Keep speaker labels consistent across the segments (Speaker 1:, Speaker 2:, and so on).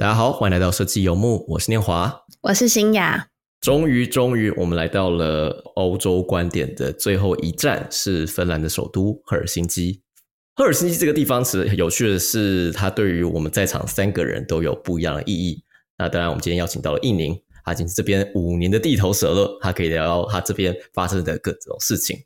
Speaker 1: 大家好，欢迎来到设计游牧，我是念华，
Speaker 2: 我是新雅。
Speaker 1: 终于，终于，我们来到了欧洲观点的最后一站，是芬兰的首都赫尔辛基。赫尔辛基这个地方，其实有趣的是，它对于我们在场三个人都有不一样的意义。那当然，我们今天邀请到了印宁，他已经是这边五年的地头蛇了，他可以聊聊他这边发生的各种事情。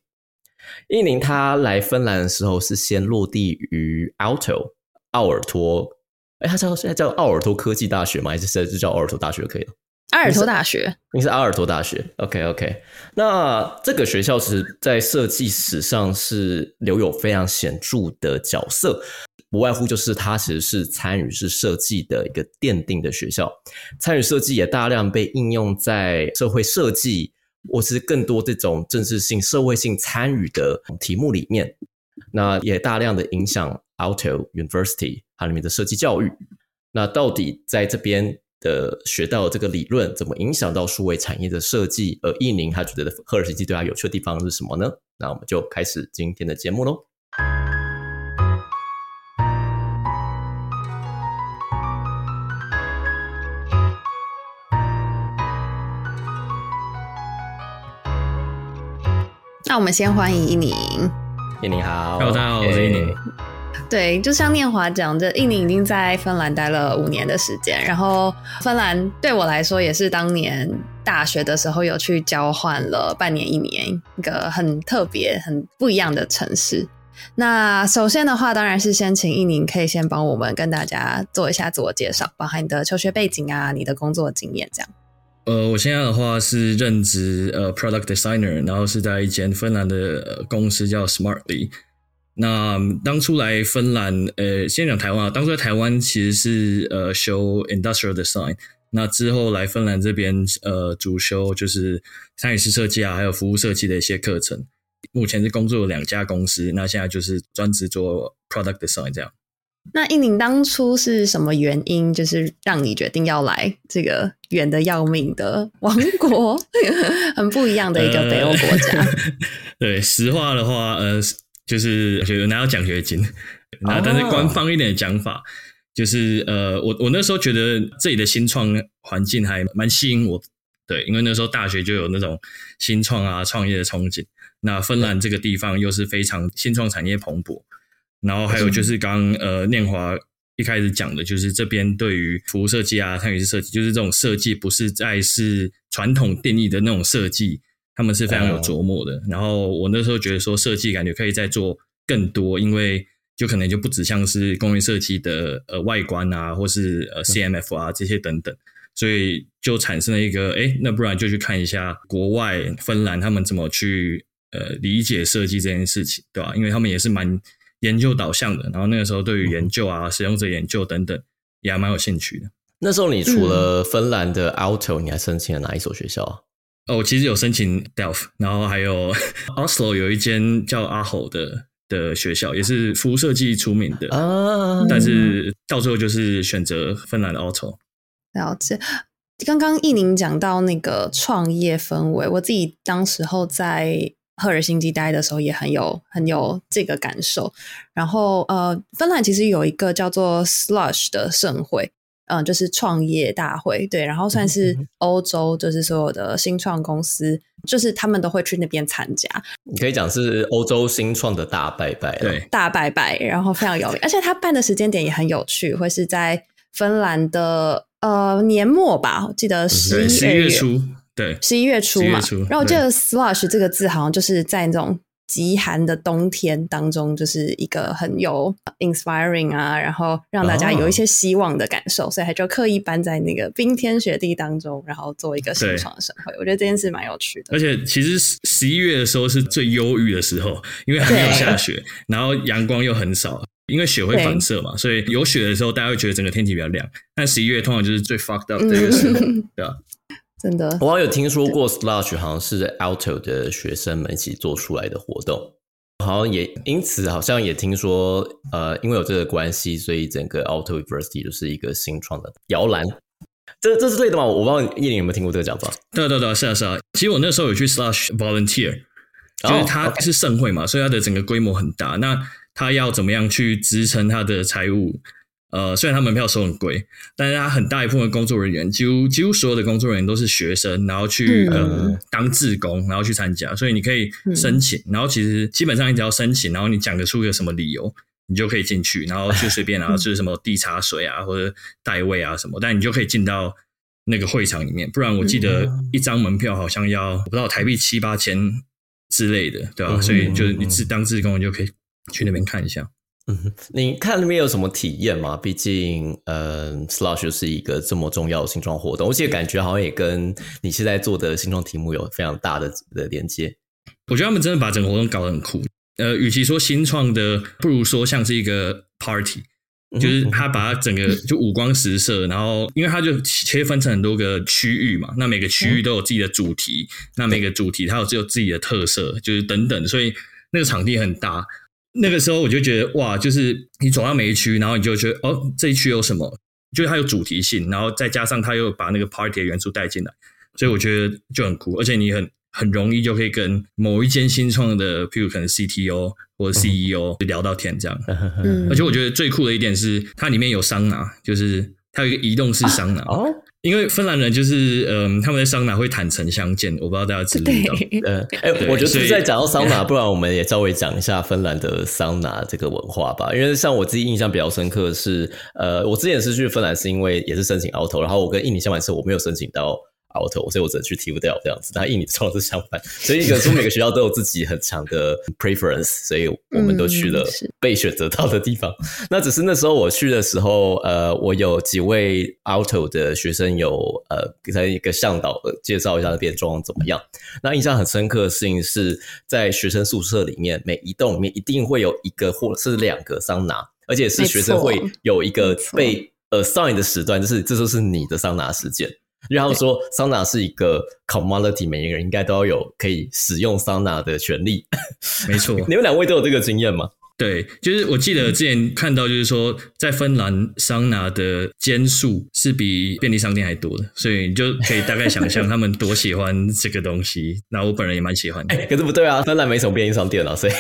Speaker 1: 印宁他来芬兰的时候是先落地于 Alto 奥尔托。哎，它叫现在叫奥尔托科技大学吗？还是现在就叫奥尔托大学可以了？
Speaker 2: 阿尔托大学，
Speaker 1: 你是阿尔托大学？OK OK。那这个学校其实，在设计史上是留有非常显著的角色，不外乎就是它其实是参与式设计的一个奠定的学校。参与设计也大量被应用在社会设计，或是更多这种政治性、社会性参与的题目里面。那也大量的影响 Alto University 它里面的设计教育。那到底在这边的学到这个理论，怎么影响到数位产业的设计？而易宁他觉得赫尔辛基对他有趣的地方是什么呢？那我们就开始今天的节目喽。
Speaker 2: 那我们先欢迎伊宁。
Speaker 1: 伊宁好
Speaker 3: ，Hello，大家好，我是伊宁。
Speaker 2: 对，就像念华讲，这印尼已经在芬兰待了五年的时间。然后，芬兰对我来说也是当年大学的时候有去交换了半年一年，一个很特别、很不一样的城市。那首先的话，当然是先请印宁可以先帮我们跟大家做一下自我介绍，包含你的求学背景啊，你的工作经验这样。
Speaker 3: 呃，我现在的话是任职呃 product designer，然后是在一间芬兰的公司叫 Smartly。那当初来芬兰，呃，先讲台湾啊。当初在台湾其实是呃修 industrial design，那之后来芬兰这边，呃，主修就是参与式设计啊，还有服务设计的一些课程。目前是工作两家公司，那现在就是专职做 product design 这样。
Speaker 2: 那印宁当初是什么原因，就是让你决定要来这个远的要命的王国，很不一样的一个北欧国家？
Speaker 3: 对，实话的话，呃，就是有拿到奖学金，那但是官方一点的讲法，就是呃，我我那时候觉得这里的新创环境还蛮吸引我，对，因为那时候大学就有那种新创啊创业的憧憬，那芬兰这个地方又是非常新创产业蓬勃。然后还有就是刚呃念华一开始讲的，就是这边对于服务设计啊、参与式设计，就是这种设计不是在是传统定义的那种设计，他们是非常有琢磨的。然后我那时候觉得说设计感觉可以再做更多，因为就可能就不只像是工业设计的呃外观啊，或是呃 CMF 啊这些等等，所以就产生了一个哎，那不然就去看一下国外芬兰他们怎么去呃理解设计这件事情，对吧？因为他们也是蛮。研究导向的，然后那个时候对于研究啊、使用者研究等等也还蛮有兴趣的。
Speaker 1: 那时候你除了芬兰的 Alto，你还申请了哪一所学校啊？
Speaker 3: 哦，我其实有申请 Delft，然后还有 Oslo 有一间叫阿吼的的学校，也是服务设计出名的啊。但是到最后就是选择芬兰的 Alto。
Speaker 2: 了解。刚刚易宁讲到那个创业氛围，我自己当时候在。赫尔辛基待的时候也很有很有这个感受，然后呃，芬兰其实有一个叫做 Slush 的盛会，嗯，就是创业大会，对，然后算是欧洲就是所有的新创公司，就是他们都会去那边参加。
Speaker 1: 你可以讲是欧洲新创的大拜拜，
Speaker 3: 对，
Speaker 2: 大拜拜，然后非常有名，而且他办的时间点也很有趣，会是在芬兰的呃年末吧，我记得十一
Speaker 3: 月初。对，
Speaker 2: 十一月初嘛，然后我记得 “slush” 这个字好像就是在那种极寒的冬天当中，就是一个很有 inspiring 啊，然后让大家有一些希望的感受，所以他就刻意搬在那个冰天雪地当中，然后做一个新创的盛会。我觉得这件事蛮有趣的。
Speaker 3: 而且其实十一月的时候是最忧郁的时候，因为还没有下雪，然后阳光又很少，因为雪会反射嘛，所以有雪的时候大家会觉得整个天气比较亮。但十一月通常就是最 fucked up 的一个时候，对吧？
Speaker 2: 真的，
Speaker 1: 我好像有听说过，Slush 好像是在 Alto 的学生们一起做出来的活动，好像也因此好像也听说，呃，因为有这个关系，所以整个 Alto University 就是一个新创的摇篮。这这是对的吗？我不知道叶林有没有听过这个讲法。
Speaker 3: 对对对，是啊是啊。其实我那时候有去 Slush volunteer，就是它是盛会嘛，所以它的整个规模很大。那它要怎么样去支撑它的财务？呃，虽然他门票收很贵，但是他很大一部分工作人员，几乎几乎所有的工作人员都是学生，然后去、呃当志工，然后去参加，所以你可以申请，然后其实基本上你只要申请，然后你讲得出一个什么理由，你就可以进去，然后就随便然后 就是什么递茶水啊或者代位啊什么，但你就可以进到那个会场里面，不然我记得一张门票好像要不知道台币七八千之类的，对吧、
Speaker 1: 嗯
Speaker 3: 所以就是你自当志工，你就可以去那边看一下。
Speaker 1: 嗯，你看那边有什么体验吗？毕竟，呃，Slush 是一个这么重要的新创活动，而且感觉好像也跟你现在做的新创题目有非常大的的连接。
Speaker 3: 我觉得他们真的把整个活动搞得很酷。呃，与其说新创的，不如说像是一个 party，就是他把它整个就五光十色，然后因为它就切分成很多个区域嘛，那每个区域都有自己的主题，那每个主题它有只有自己的特色，就是等等，所以那个场地很大。那个时候我就觉得哇，就是你走到每一区，然后你就觉得哦，这一区有什么，就是它有主题性，然后再加上它又把那个 party 的元素带进来，所以我觉得就很酷，而且你很很容易就可以跟某一间新创的，譬如可能 CTO 或者 CEO 聊到天这样。
Speaker 2: 嗯。
Speaker 3: 而且我觉得最酷的一点是，它里面有桑拿，就是它有一个移动式桑拿。
Speaker 1: 哦，
Speaker 3: 因为芬兰人就是嗯，他们在桑拿会坦诚相见，我不知道大家知不知道。
Speaker 2: 对，
Speaker 1: 呃，哎、
Speaker 3: 对
Speaker 1: 我觉得
Speaker 3: 所以
Speaker 1: 在讲到桑拿，不然我们也稍微讲一下芬兰的桑拿这个文化吧。因为像我自己印象比较深刻的是，呃，我之前是去芬兰是因为也是申请 auto，然后我跟印尼相反是我没有申请到 auto，所以我只能去 T 掉这样子。但印尼状况是相反，所以一个说每个学校都有自己很强的 preference，所以我们都去了被选择到的地方。那只是那时候我去的时候，呃，我有几位 auto 的学生有呃，给他一个向导呃介绍一下那边状况怎么样。那印象很深刻的事情是在学生宿舍里面，每一栋里面一定会有一个或是两个桑拿，而且是学生会有一个被 assign 的时段，就是这就是你的桑拿时间。因为他们说桑拿是一个 commodity，每一个人应该都要有可以使用桑拿的权利。
Speaker 3: 没错，
Speaker 1: 你们两位都有这个经验吗？
Speaker 3: 对，就是我记得之前看到，就是说在芬兰桑拿的间数是比便利商店还多的，所以你就可以大概想象他们多喜欢这个东西。那我本人也蛮喜欢的。
Speaker 1: 可是不对啊，芬兰没什么便利商店啊，所以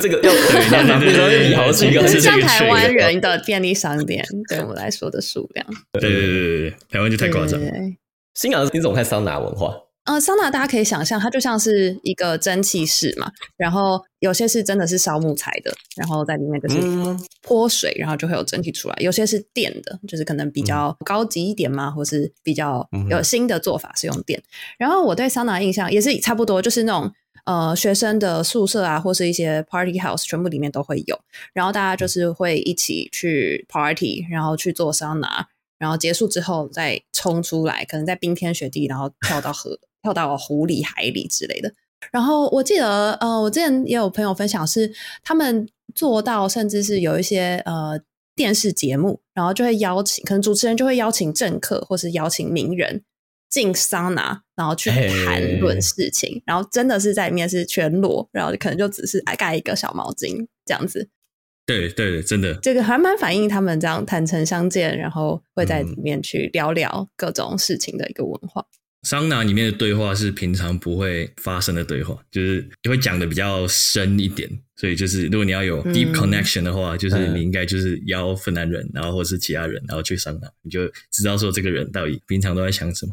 Speaker 1: 这个要
Speaker 3: 对
Speaker 1: 要拿
Speaker 3: 对对
Speaker 1: 便利商店比好几个
Speaker 3: 对对对
Speaker 2: 像
Speaker 3: 这个
Speaker 2: 台湾
Speaker 3: 这个
Speaker 2: 人的便利商店，对我们来说的数量
Speaker 3: 对对对对对，台湾就太夸张了。
Speaker 2: 对对对
Speaker 1: 新港你怎么看桑拿文化？
Speaker 2: 呃，桑拿大家可以想象，它就像是一个蒸汽室嘛，然后有些是真的是烧木材的，然后在里面就是
Speaker 1: 嗯
Speaker 2: 泼水，然后就会有蒸汽出来；有些是电的，就是可能比较高级一点嘛，或是比较
Speaker 1: 嗯
Speaker 2: 有新的做法是用电。然后我对桑拿印象也是差不多，就是那种呃学生的宿舍啊，或是一些 party house，全部里面都会有。然后大家就是会一起去 party，然后去做桑拿，然后结束之后再冲出来，可能在冰天雪地，然后跳到河、跳到湖里、海里之类的。然后我记得，呃，我之前也有朋友分享是他们做到，甚至是有一些呃电视节目，然后就会邀请，可能主持人就会邀请政客或是邀请名人进桑拿，然后去谈论事情，然后真的是在里面是全裸，然后可能就只是盖一个小毛巾这样子，
Speaker 3: 对对对，真的。
Speaker 2: 这个还蛮反映他们这样坦诚相见，然后会在里面去聊聊各种事情的一个文化。
Speaker 3: 桑拿里面的对话是平常不会发生的对话，就是会讲的比较深一点。所以就是如果你要有 deep
Speaker 2: 嗯
Speaker 3: connection 的话，就是
Speaker 1: 嗯
Speaker 3: 你应该就是邀芬兰人，然后或是其他人，然后去桑拿，你就知道说这个人到底平常都在想什么。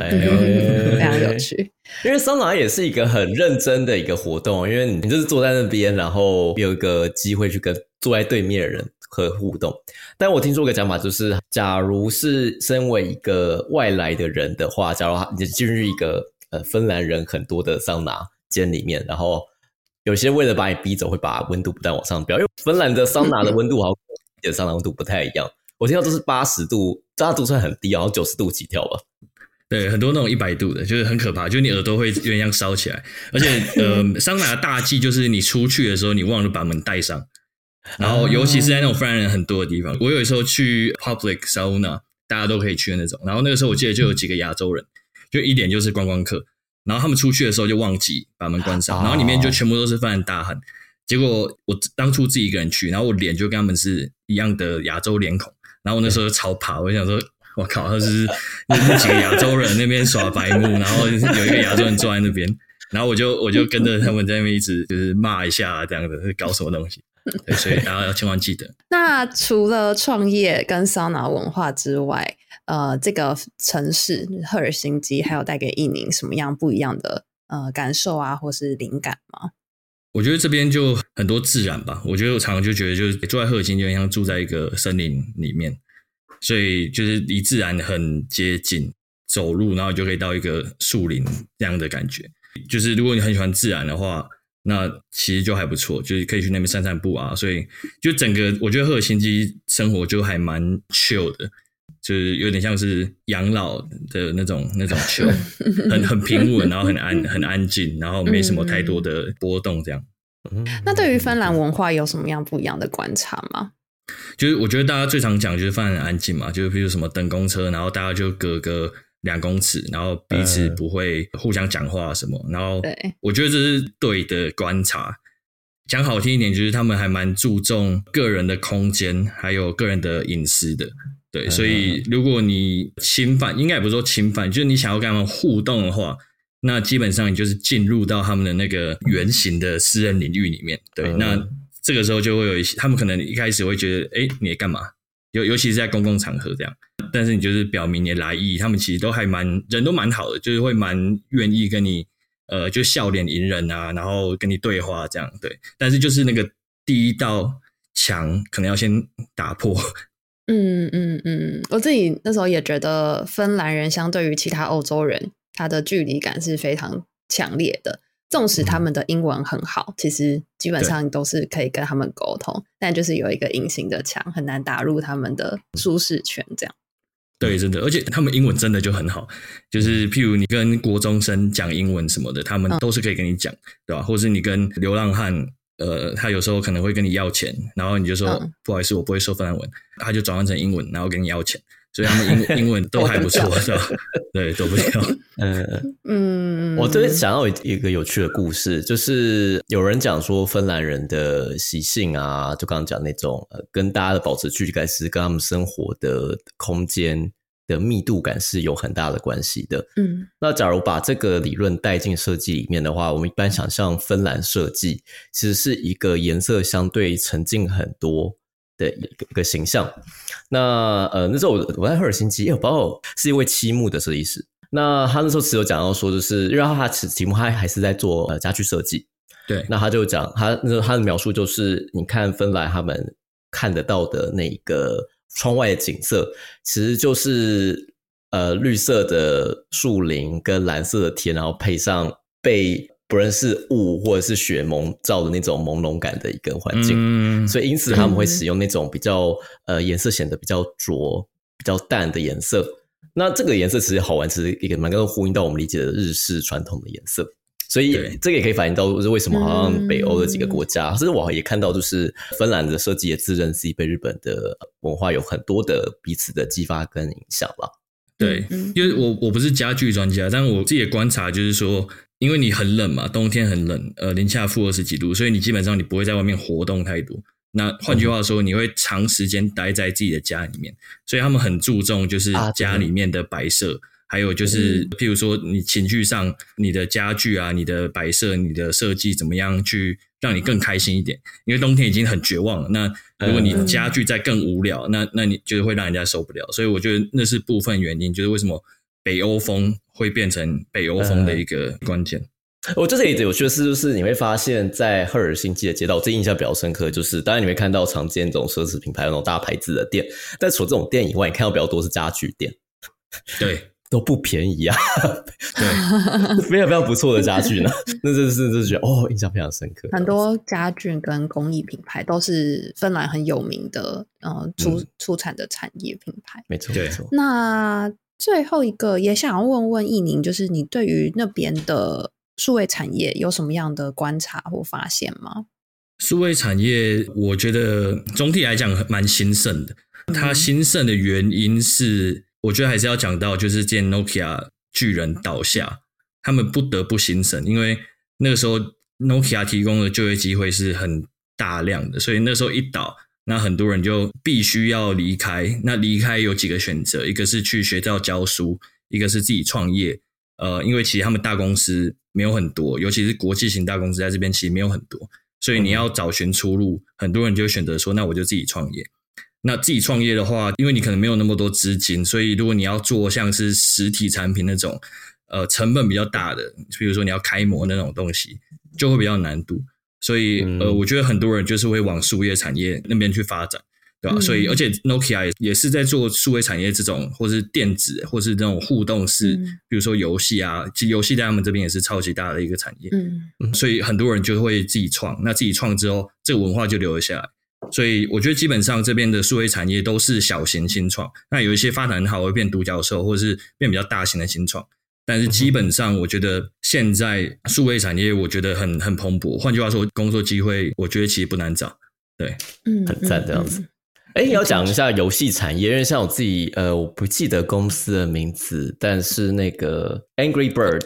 Speaker 1: 哎
Speaker 2: 非常有趣。
Speaker 1: 因为桑拿也是一个很认真的一个活动，因为你就是坐在那边，然后有一个机会去跟坐在对面的人和互动。但我听说一个讲法，就是假如是身为一个外来的人的话，假如他你进入一个呃芬兰人很多的桑拿间里面，然后有些为了把你逼走，会把温度不断往上飙，因为芬兰的桑拿的温度好像跟你的桑拿温度不太一样。我听到都是八十度，这度算很低，然后九十度起跳吧。
Speaker 3: 对，很多那种一百度的，就是很可怕，就是你耳朵会有点像烧起来。而且，呃，桑拿的大忌就是你出去的时候，你忘了把门带上。然后，尤其是在那种芬兰人很多的地方，我有时候去 public sauna，大家都可以去的那种。然后那个时候，我记得就有几个亚洲人，就一点就是观光客。然后他们出去的时候就忘记把门关上，
Speaker 1: 哦
Speaker 3: 然后里面就全部都是芬兰大汉。结果我当初自己一个人去，然后我脸就跟他们是一样的亚洲脸孔。然后我那时候超怕，我就想说，我靠，他是那那几个亚洲人那边耍白目，然后有一个亚洲人坐在那边，然后我就我就跟着他们在那边一直就是骂一下这样的，是搞什么东西？对，所以大家要千万记得。
Speaker 2: 那除了创业跟桑拿文化之外，呃，这个城市赫尔辛基还有带给印尼什么样不一样的呃感受啊，或是灵感吗？
Speaker 3: 我觉得这边就很多自然吧。我觉得我常常就觉得，就是住在赫尔辛基，就像住在一个森林里面，所以就是离自然很接近，走路然后就可以到一个树林这样的感觉。就是如果你很喜欢自然的话，那其实就还不错，就是可以去那边散散步啊。所以就整个我觉得赫尔辛基生活就还蛮 chill 的，就是有点像是养老的那种那种 chill，很很平稳，然后很安很安静，然后没什么太多的波动这样。
Speaker 2: 那对于芬兰文化有什么样不一样的观察吗？
Speaker 3: 就是我觉得大家最常讲就是芬兰很安静嘛，就是比如什么等公车，然后大家就隔个两公尺，然后彼此不会互相讲话什么，然后
Speaker 2: 对
Speaker 3: 我觉得这是对的观察。讲好听一点，就是他们还蛮注重个人的空间，还有个人的隐私的。对，所以如果你侵犯，应该也不是说侵犯，就是你想要跟他们互动的话，那基本上你就是进入到他们的那个圆形的私人领域里面。对，那这个时候就会有一些，他们可能一开始会觉得，哎，你干嘛？尤尤其是在公共场合这样，但是你就是表明你的来意，他们其实都还蛮人都蛮好的，就是会蛮愿意跟你。呃，就笑脸迎人啊，然后跟你对话这样对，但是就是那个第一道墙可能要先打破。
Speaker 2: 嗯嗯嗯，我自己那时候也觉得芬兰人相对于其他欧洲人，他的距离感是非常强烈的。纵使他们的英文很好，其实基本上都是可以跟他们沟通，但就是有一个隐形的墙，很难打入他们的舒适圈这样。
Speaker 3: 对，真的，而且他们英文真的就很好，就是譬如你跟国中生讲英文什么的，他们都是可以跟你讲，对吧？或者是你跟流浪汉，呃，他有时候可能会跟你要钱，然后你就说不好意思，我不会说芬兰文，他就转换成英文，然后跟你要钱，所以他们英 英文都还不错，是吧？对，都不掉。
Speaker 1: 嗯嗯，我这边想到一个有趣的故事，就是有人讲说芬兰人的习性啊，就刚刚讲那种呃，跟大家的保持距离感是跟他们生活的空间的密度感是有很大的关系的。
Speaker 2: 嗯，
Speaker 1: 那假如把这个理论带进设计里面的话，我们一般想象芬兰设计其实是一个颜色相对沉静很多的一个形象。那呃，那时候我我在赫尔辛基，我不知道是一位漆木的设计师。那他那时候只有讲到说，就是因为他题题目他还是在做呃家具设计，
Speaker 3: 对。
Speaker 1: 那他就讲他那时候他的描述就是，你看芬兰他们看得到的那个窗外的景色，其实就是呃绿色的树林跟蓝色的天，然后配上被不认识雾或者是雪蒙罩的那种朦胧感的一个环境。嗯。所以因此他们会使用那种比较呃颜色显得比较浊、比较淡的颜色。那这个颜色其实好玩，其实也蛮能够呼应到我们理解的日式传统的颜色，所以这个也可以反映到就是为什么好像北欧的几个国家，甚至我也看到就是芬兰的设计也自认自己被日本的文化有很多的彼此的激发跟影响了。
Speaker 3: 对，因为我我不是家具专家，但我自己的观察就是说，因为你很冷嘛，冬天很冷，呃，零下负二十几度，所以你基本上你不会在外面活动太多。那换句话说，你会长时间待在自己的家里面，所以他们很注重就是家里面的摆设，还有就是譬如说你情绪上，你的家具啊、你的摆设、你的设计怎么样去让你更开心一点？因为冬天已经很绝望了，那如果你家具再更无聊，那那你就是会让人家受不了。所以我觉得那是部分原因，就是为什么北欧风会变成北欧风的一个关键。
Speaker 1: 我这里有趣的是，就是你会发现在赫尔辛基的街道，我最印象比较深刻，就是当然你会看到常见这种奢侈品牌那种大牌子的店，但除了这种店以外，你看到比较多是家具店，
Speaker 3: 对，
Speaker 1: 都不便宜啊，对，非常非常不错的家具呢，那真是就觉得哦，印象非常深刻。
Speaker 2: 很多家具跟工艺品牌都是芬兰很有名的，呃，出出产的产业品牌，
Speaker 1: 没错，没错。
Speaker 2: 那最后一个也想要问问易宁，就是你对于那边的。数位产业有什么样的观察或发现吗？
Speaker 3: 数位产业，我觉得总体来讲蛮兴盛的。它兴盛的原因是，我觉得还是要讲到，就是见 Nokia 巨人倒下，他们不得不心神，因为那个时候 Nokia 提供的就业机会是很大量的，所以那时候一倒，那很多人就必须要离开。那离开有几个选择，一个是去学校教书，一个是自己创业。呃，因为其实他们大公司没有很多，尤其是国际型大公司在这边其实没有很多。所以你要找寻出路，很多人就选择说，那我就自己创业。那自己创业的话，因为你可能没有那么多资金，所以如果你要做像是实体产品那种，呃，成本比较大的，比如说你要开模那种东西，就会比较难度。所以，呃，我觉得很多人就是会往数业产业那边去发展。对吧？所以，而且 Nokia 也也是在做数位产业这种，或是电子，或是这种互动式，比如说游戏啊，其实游戏在他们这边也是超级大的一个产业。嗯，所以很多人就会自己创，那自己创之后，这个文化就留了下来。所以我觉得基本上这边的数位产业都是小型新创，那有一些发展很好会变独角兽，或者是变比较大型的新创。但是基本上，我觉得现在数位产业我觉得很很蓬勃。换句话说，工作机会我觉得其实不难找。对，
Speaker 1: 嗯，很赞这样子。哎，要讲一下游戏产业，因为像我自己，呃，我不记得公司的名字，但是那个 Angry Bird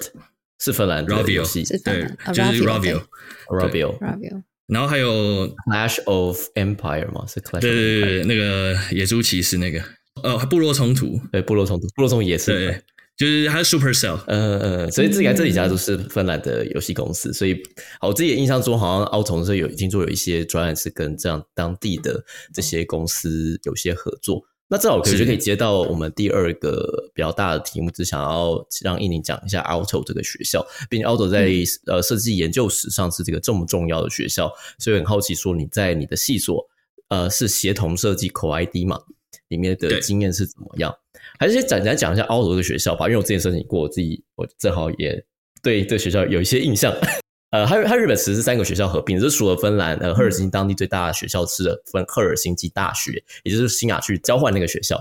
Speaker 1: 是芬兰的游戏，
Speaker 3: 对，就是
Speaker 1: Ravio，Ravio，Ravio。
Speaker 3: 然后还有
Speaker 1: Clash of Empire 吗？是 Clash？
Speaker 3: 对对对，那个野猪骑士那个，呃，部落冲突，
Speaker 1: 对，部落冲突，部落冲突也是。
Speaker 3: 对。就是还有 Supercell，
Speaker 1: 嗯嗯，所以自己这几家都是芬兰的游戏公司，所以我自己印象中好像奥童是有听说有一些专案是跟这样当地的这些公司有些合作。那正好可以就可以接到我们第二个比较大的题目，只想要让印尼讲一下 Auto 这个学校，毕竟 Auto 在呃设计研究史上是这个这么重要的学校，所以很好奇说你在你的系所呃是协同设计 Co ID 嘛，里面的经验是怎么样？还是先简单讲一下 Alto 这个学校吧，因为我之前申请过，我自己我正好也对这学校有一些印象。呃，它它日本其实是三个学校合并，就是除了芬兰呃赫尔辛基当地最大的学校是芬赫尔辛基大学，也就是新雅去交换那个学校。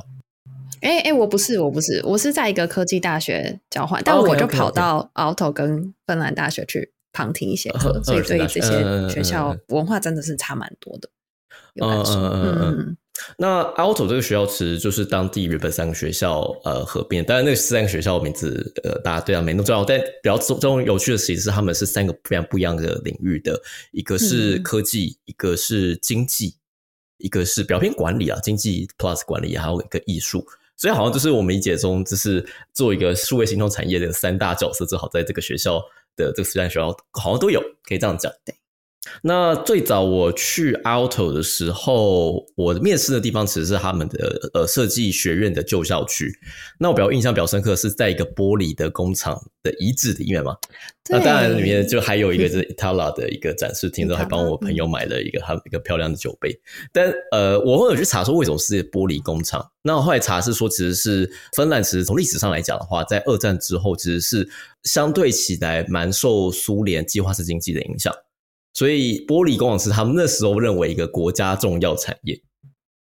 Speaker 2: 哎哎，我不是我不是，我是在一个科技大学交换，但我就跑到奥托跟芬兰大学去旁听一些课，所以对这些学校文化真的是差蛮多的。嗯嗯
Speaker 1: 嗯。那 Alto 这个学校其实就是当地日本三个学校呃合并，当然那三个学校名字呃大家对它没那么重要，但比较重重有趣的其实是他们是三个非常不一样的领域的，一个是科技，一个是经济，一个是表偏管理啊，经济 plus 管理，还有一个艺术，所以好像就是我们理解中就是做一个数位行动产业的三大角色，正好在这个学校的这个实验学校好像都有，可以这样讲。
Speaker 2: 对。
Speaker 1: 那最早我去 Auto 的时候，我面试的地方其实是他们的呃设计学院的旧校区。那我比较印象比较深刻是在一个玻璃的工厂的遗址里面嘛。那当然里面就还有一个是 Itala 的一个展示厅，然后还帮我朋友买了一个他一个漂亮的酒杯。但呃，我后来去查说为什么是玻璃工厂。那我后来查是说，其实是芬兰，其实从历史上来讲的话，在二战之后其实是相对起来蛮受苏联计划式经济的影响。所以玻璃工厂是他们那时候认为一个国家重要产业。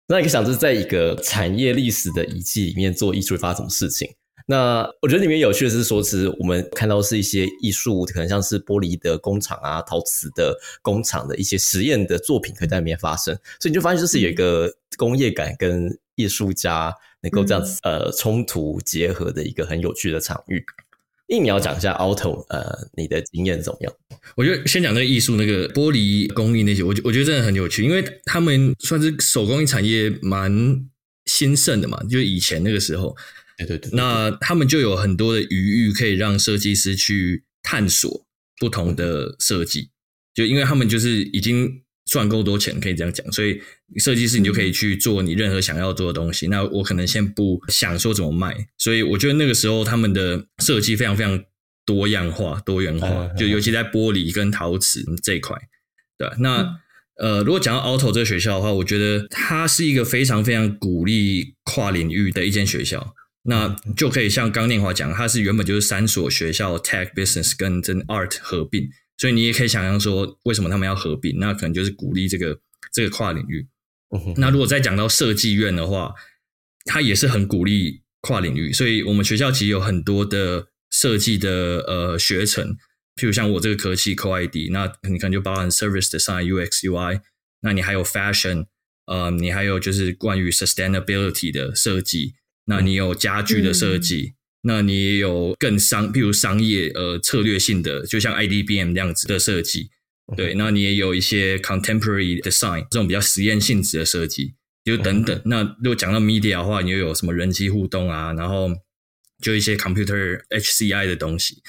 Speaker 1: 那你想，是在一个产业历史的遗迹里面做艺术会发生什么事情？那我觉得里面有趣的是说，其实我们看到是一些艺术，可能像是玻璃的工厂啊、陶瓷的工厂的一些实验的作品，可以在里面发生。所以你就发现，就是有一个工业感跟艺术家能够这样子呃冲突结合的一个很有趣的场域。一你要讲一下 Auto，呃，你的经验怎么样？
Speaker 3: 我觉得先讲那个艺术，那个玻璃工艺那些，我觉我觉得真的很有趣，因为他们算是手工艺产业蛮兴盛的嘛，就是以前那个时候，
Speaker 1: 对对对，
Speaker 3: 那他们就有很多的余裕可以让设计师去探索不同的设计，就因为他们就是已经。赚够多钱可以这样讲，所以设计师你就可以去做你任何想要做的东西。那我可能先不想说怎么卖，所以我觉得那个时候他们的设计非常非常多样化、多元化，就尤其在玻璃跟陶瓷这一块。对，那呃，如果讲到 Auto 这个学校的话，我觉得它是一个非常非常鼓励跨领域的一间学校。那就可以像刚念华讲，它是原本就是三所学校 Tech、Business 跟真 Art 合并。所以你也可以想象说，为什么他们要合并？那可能就是鼓励这个这个跨领域。那如果再讲到设计院的话，它也是很鼓励跨领域。所以我们学校其实有很多的设计的呃学程，譬如像我这个科系 Co ID，那你可能就包含 Service Design、UX、UI。那你还有 Fashion，呃，你还有就是关于 Sustainability 的设计。那你有家具的设计。那你也有更商，譬如商业呃策略性的，就像 IDBM 这样子的设计，对。那你也有一些 contemporary design 这种比较实验性质的设计，就等等。那如果讲到 media 的话，你又有什么人机互动啊？然后就一些 computer HCI 的东西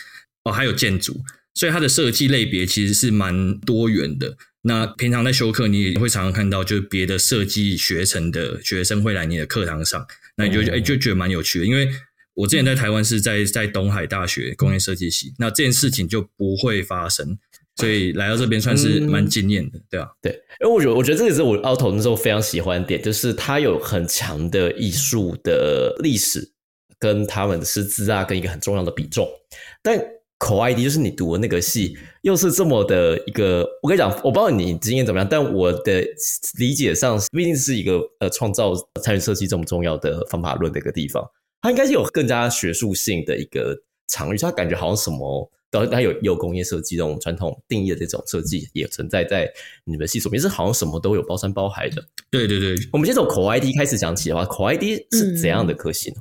Speaker 3: 哦，还有建筑，所以它的设计类别其实是蛮多元的。那平常在修课，你也会常常看到，就是别的设计学程的学生会来你的课堂上，那你就哎就觉得蛮有趣的。因为我之前在台湾是在在东海大学工业设计系，那这件事情就不会发生，所以来到这边算是蛮惊艳的，对吧？
Speaker 1: 对，因为我觉得我觉得这个是我 auto 那时候非常喜欢的点，就是它有很强的艺术的历史跟他们的师资啊，跟一个很重要的比重，但。口 ID 就是你读的那个系，又是这么的一个，我跟你讲，我不知道你经验怎么样，但我的理解上，毕竟是一个呃创造参与设计这么重要的方法论的一个地方，它应该是有更加学术性的一个场域，它感觉好像什么，它有有工业设计这种传统定义的这种设计也存在在你们系所，也是好像什么都有包山包海的。
Speaker 3: 对对对，
Speaker 1: 我们先从口 ID 开始讲起的话，口 ID 是怎样的科系呢？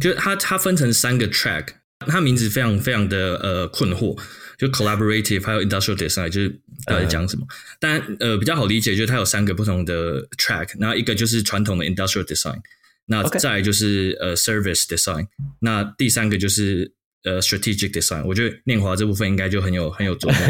Speaker 3: 就它它分成三个 track。它名字非常非常的呃困惑，就 collaborative 还有 industrial design 就是到底讲什么？但呃比较好理解，就是它有三个不同的 track，那一个就是传统的 industrial design，那再就是呃 service design，那第三个就是呃 strategic design。我觉得念华这部分应该就很有很有作用。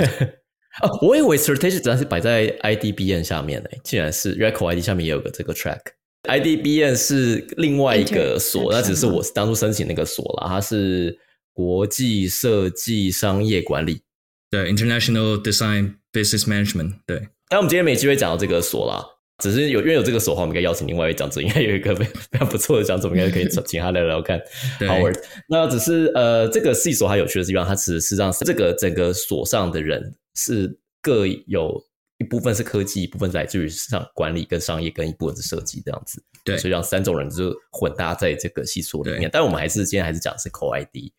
Speaker 1: 哦，我以为 strategic design 是摆在 IDBN 下面的，竟然是 Record ID 下面也有个这个 track，IDBN 是另外一个所，那只是我当初申请那个所了，它是。国际设计商业管理，
Speaker 3: 对，International Design Business Management，对。
Speaker 1: 但我们今天没机会讲到这个所啦，只是有因为有这个所的话，我们应该邀请另外一位讲者，应该有一个非非常不错的讲者，应该可以请 他聊聊看。Howard，那只是呃，这个系所它有趣的地方，它其实是让这个整个所上的人是各有一部分是科技，一部分来自于市场管理跟商业，跟一部分是设计这样子。
Speaker 3: 对，
Speaker 1: 所以让三种人就混搭在这个系所里面。但我们还是今天还是讲是 Co ID。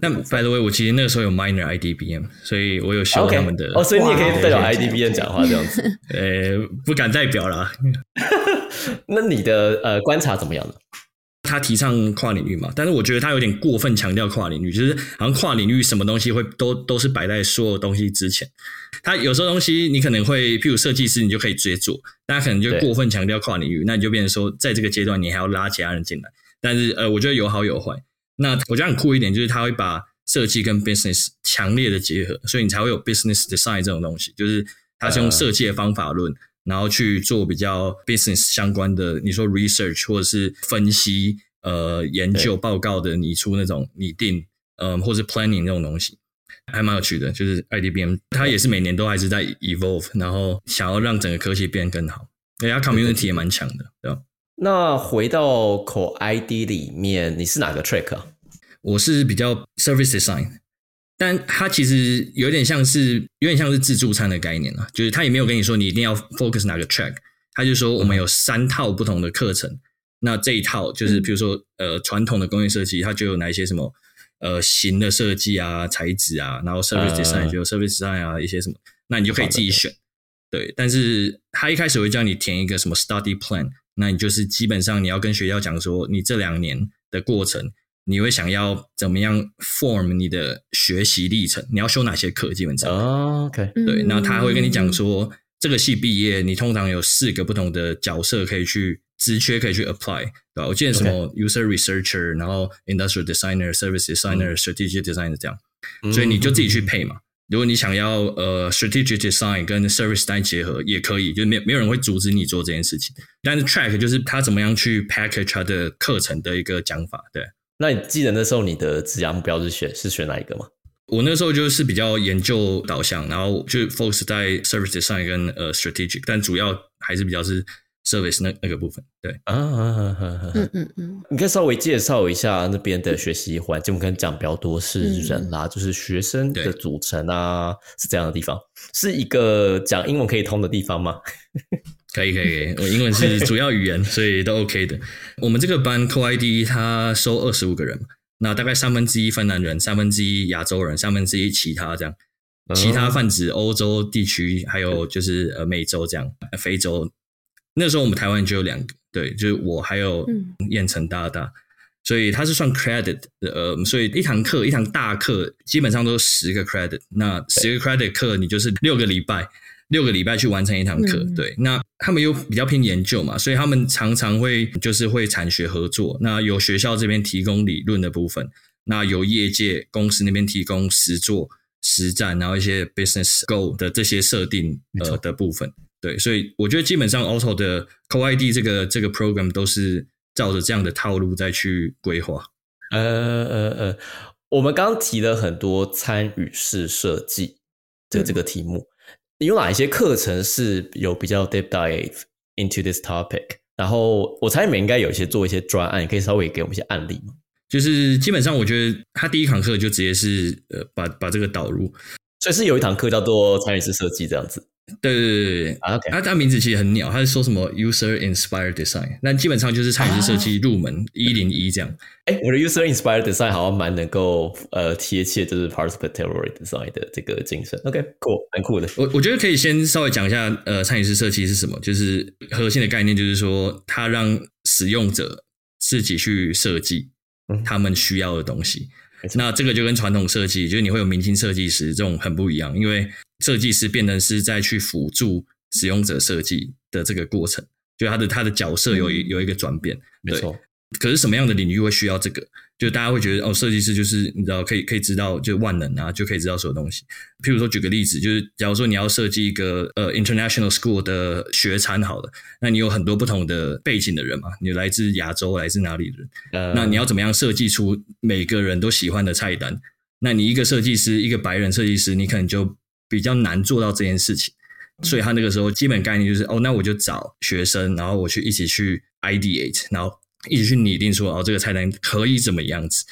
Speaker 3: 但 by the way，我其实那个时候有 minor IDBM，所以我有修他们的。
Speaker 1: 哦，所以你也可以代表 IDBM 讲话这样子。
Speaker 3: 呃，不敢代表啦。
Speaker 1: 那你的呃观察怎么样呢？
Speaker 3: 他提倡跨领域嘛，但是我觉得他有点过分强调跨领域，就是好像跨领域什么东西会都都是摆在所有东西之前。他有时候东西你可能会，譬如设计师，你就可以直接做，大家可能就过分强调跨领域，那你就变成说，在这个阶段你还要拉其他人进来。但是呃，我觉得有好有坏。那我觉得很酷一点，就是它会把设计跟 business 强烈的结合，所以你才会有 business design 这种东西，就是它是用设计的方法论，然后去做比较 business 相关的，你说 research 或者是分析，呃，研究报告的拟出那种拟定，呃，或是 planning 那种东西，还蛮有趣的。就是 IDBM，它也是每年都还是在 evolve，然后想要让整个科技变更好，人家 community 也蛮强的，对吧？
Speaker 1: 那回到口 ID 里面，你是哪个 track 啊？
Speaker 3: 我是比较 service design，但它其实有点像是有点像是自助餐的概念啊，就是他也没有跟你说你一定要 focus 哪个 track，他就说我们有三套不同的课程，那这一套就是比如说呃传统的工业设计，它就有哪一些什么呃型的设计啊、材质啊，然后 service design 就有 service design 啊一些什么，那你就可以自己选。对，但是他一开始会叫你填一个什么 study plan。那你就是基本上你要跟学校讲说，你这两年的过程，你会想要怎么样 form 你的学习历程？你要修哪些课？基本上
Speaker 1: ，OK，
Speaker 3: 对。那他会跟你讲说，这个系毕业，你通常有四个不同的角色可以去职缺可以去 apply，对吧？我记得什么 user researcher，然后 industrial designer、service designer、strategic designer 这样，所以你就自己去配嘛。如果你想要呃 strategic design 跟 service design 结合也可以，就没没有人会阻止你做这件事情。但是 track 就是他怎么样去 package 他的课程的一个讲法。对，
Speaker 1: 那你记得那时候你的职业目标是选是选哪一个吗？
Speaker 3: 我那时候就是比较研究导向，然后就 focus 在 service design 跟呃 strategic，但主要还是比较是。Service 那那个部分，对
Speaker 1: 啊，嗯嗯嗯，你可以稍微介绍一下那边的学习环境。我们可能讲比较多是人啦，就是学生的组成啊，是这样的地方，是一个讲英文可以通的地方吗？
Speaker 3: 可以可以，我英文是主要语言，所以都 OK 的。我们这个班 Co ID 他收二十五个人，那大概三分之一芬兰人，三分之一亚洲人，三分之一其他这样，其他泛指欧洲地区，还有就是呃美洲这样，非洲。那时候我们台湾就有两个，对，就是我还有燕城大大，所以他是算 credit，呃，所以一堂课一堂大课基本上都是十个 credit，那十个 credit 课你就是六个礼拜，六个礼拜去完成一堂课，对，那他们又比较偏研究嘛，所以他们常常会就是会产学合作，那有学校这边提供理论的部分，那由业界公司那边提供实作，实战，然后一些 business goal 的这些设定呃的部分。对，所以我觉得基本上 Auto 的 Co ID 这个这个 program 都是照着这样的套路再去规划。
Speaker 1: 呃呃呃，我们刚刚提了很多参与式设计的这个题目，有哪一些课程是有比较 deep dive into this topic？然后我猜你们应该有一些做一些专案，可以稍微给我们一些案例吗？
Speaker 3: 就是基本上，我觉得他第一堂课就直接是呃把把这个导入，
Speaker 1: 所以是有一堂课叫做参与式设计这样子。
Speaker 3: 对对对对对
Speaker 1: ，OK，
Speaker 3: 他他名字其实很鸟，他是说什么 user inspired design，那基本上就是参与式设计入门一零一这样。
Speaker 1: 哎，我的 user inspired design 好像蛮能够呃贴切，就是 participatory design 的这个精神。OK，cool，蛮酷的。
Speaker 3: 我我觉得可以先稍微讲一下呃参与式设计是什么，就是核心的概念就是说，它让使用者自己去设计他们需要的东西。那这个就跟传统设计，就是你会有明星设计师这种很不一样，因为设计师变成是在去辅助使用者设计的这个过程，就他的他的角色有有一个转变，
Speaker 1: 没错。
Speaker 3: 可是什么样的领域会需要这个？就大家会觉得哦，设计师就是你知道可以可以知道就万能啊，就可以知道所有东西。譬如说举个例子，就是假如说你要设计一个呃 international school 的学餐好了，那你有很多不同的背景的人嘛，你来自亚洲，来自哪里的人？呃，那你要怎么样设计出每个人都喜欢的菜单？那你一个设计师，一个白人设计师，你可能就比较难做到这件事情。所以他那个时候基本概念就是哦，那我就找学生，然后我去一起去 ideate，然后。一直去拟定说哦，这个菜单可以怎么样子？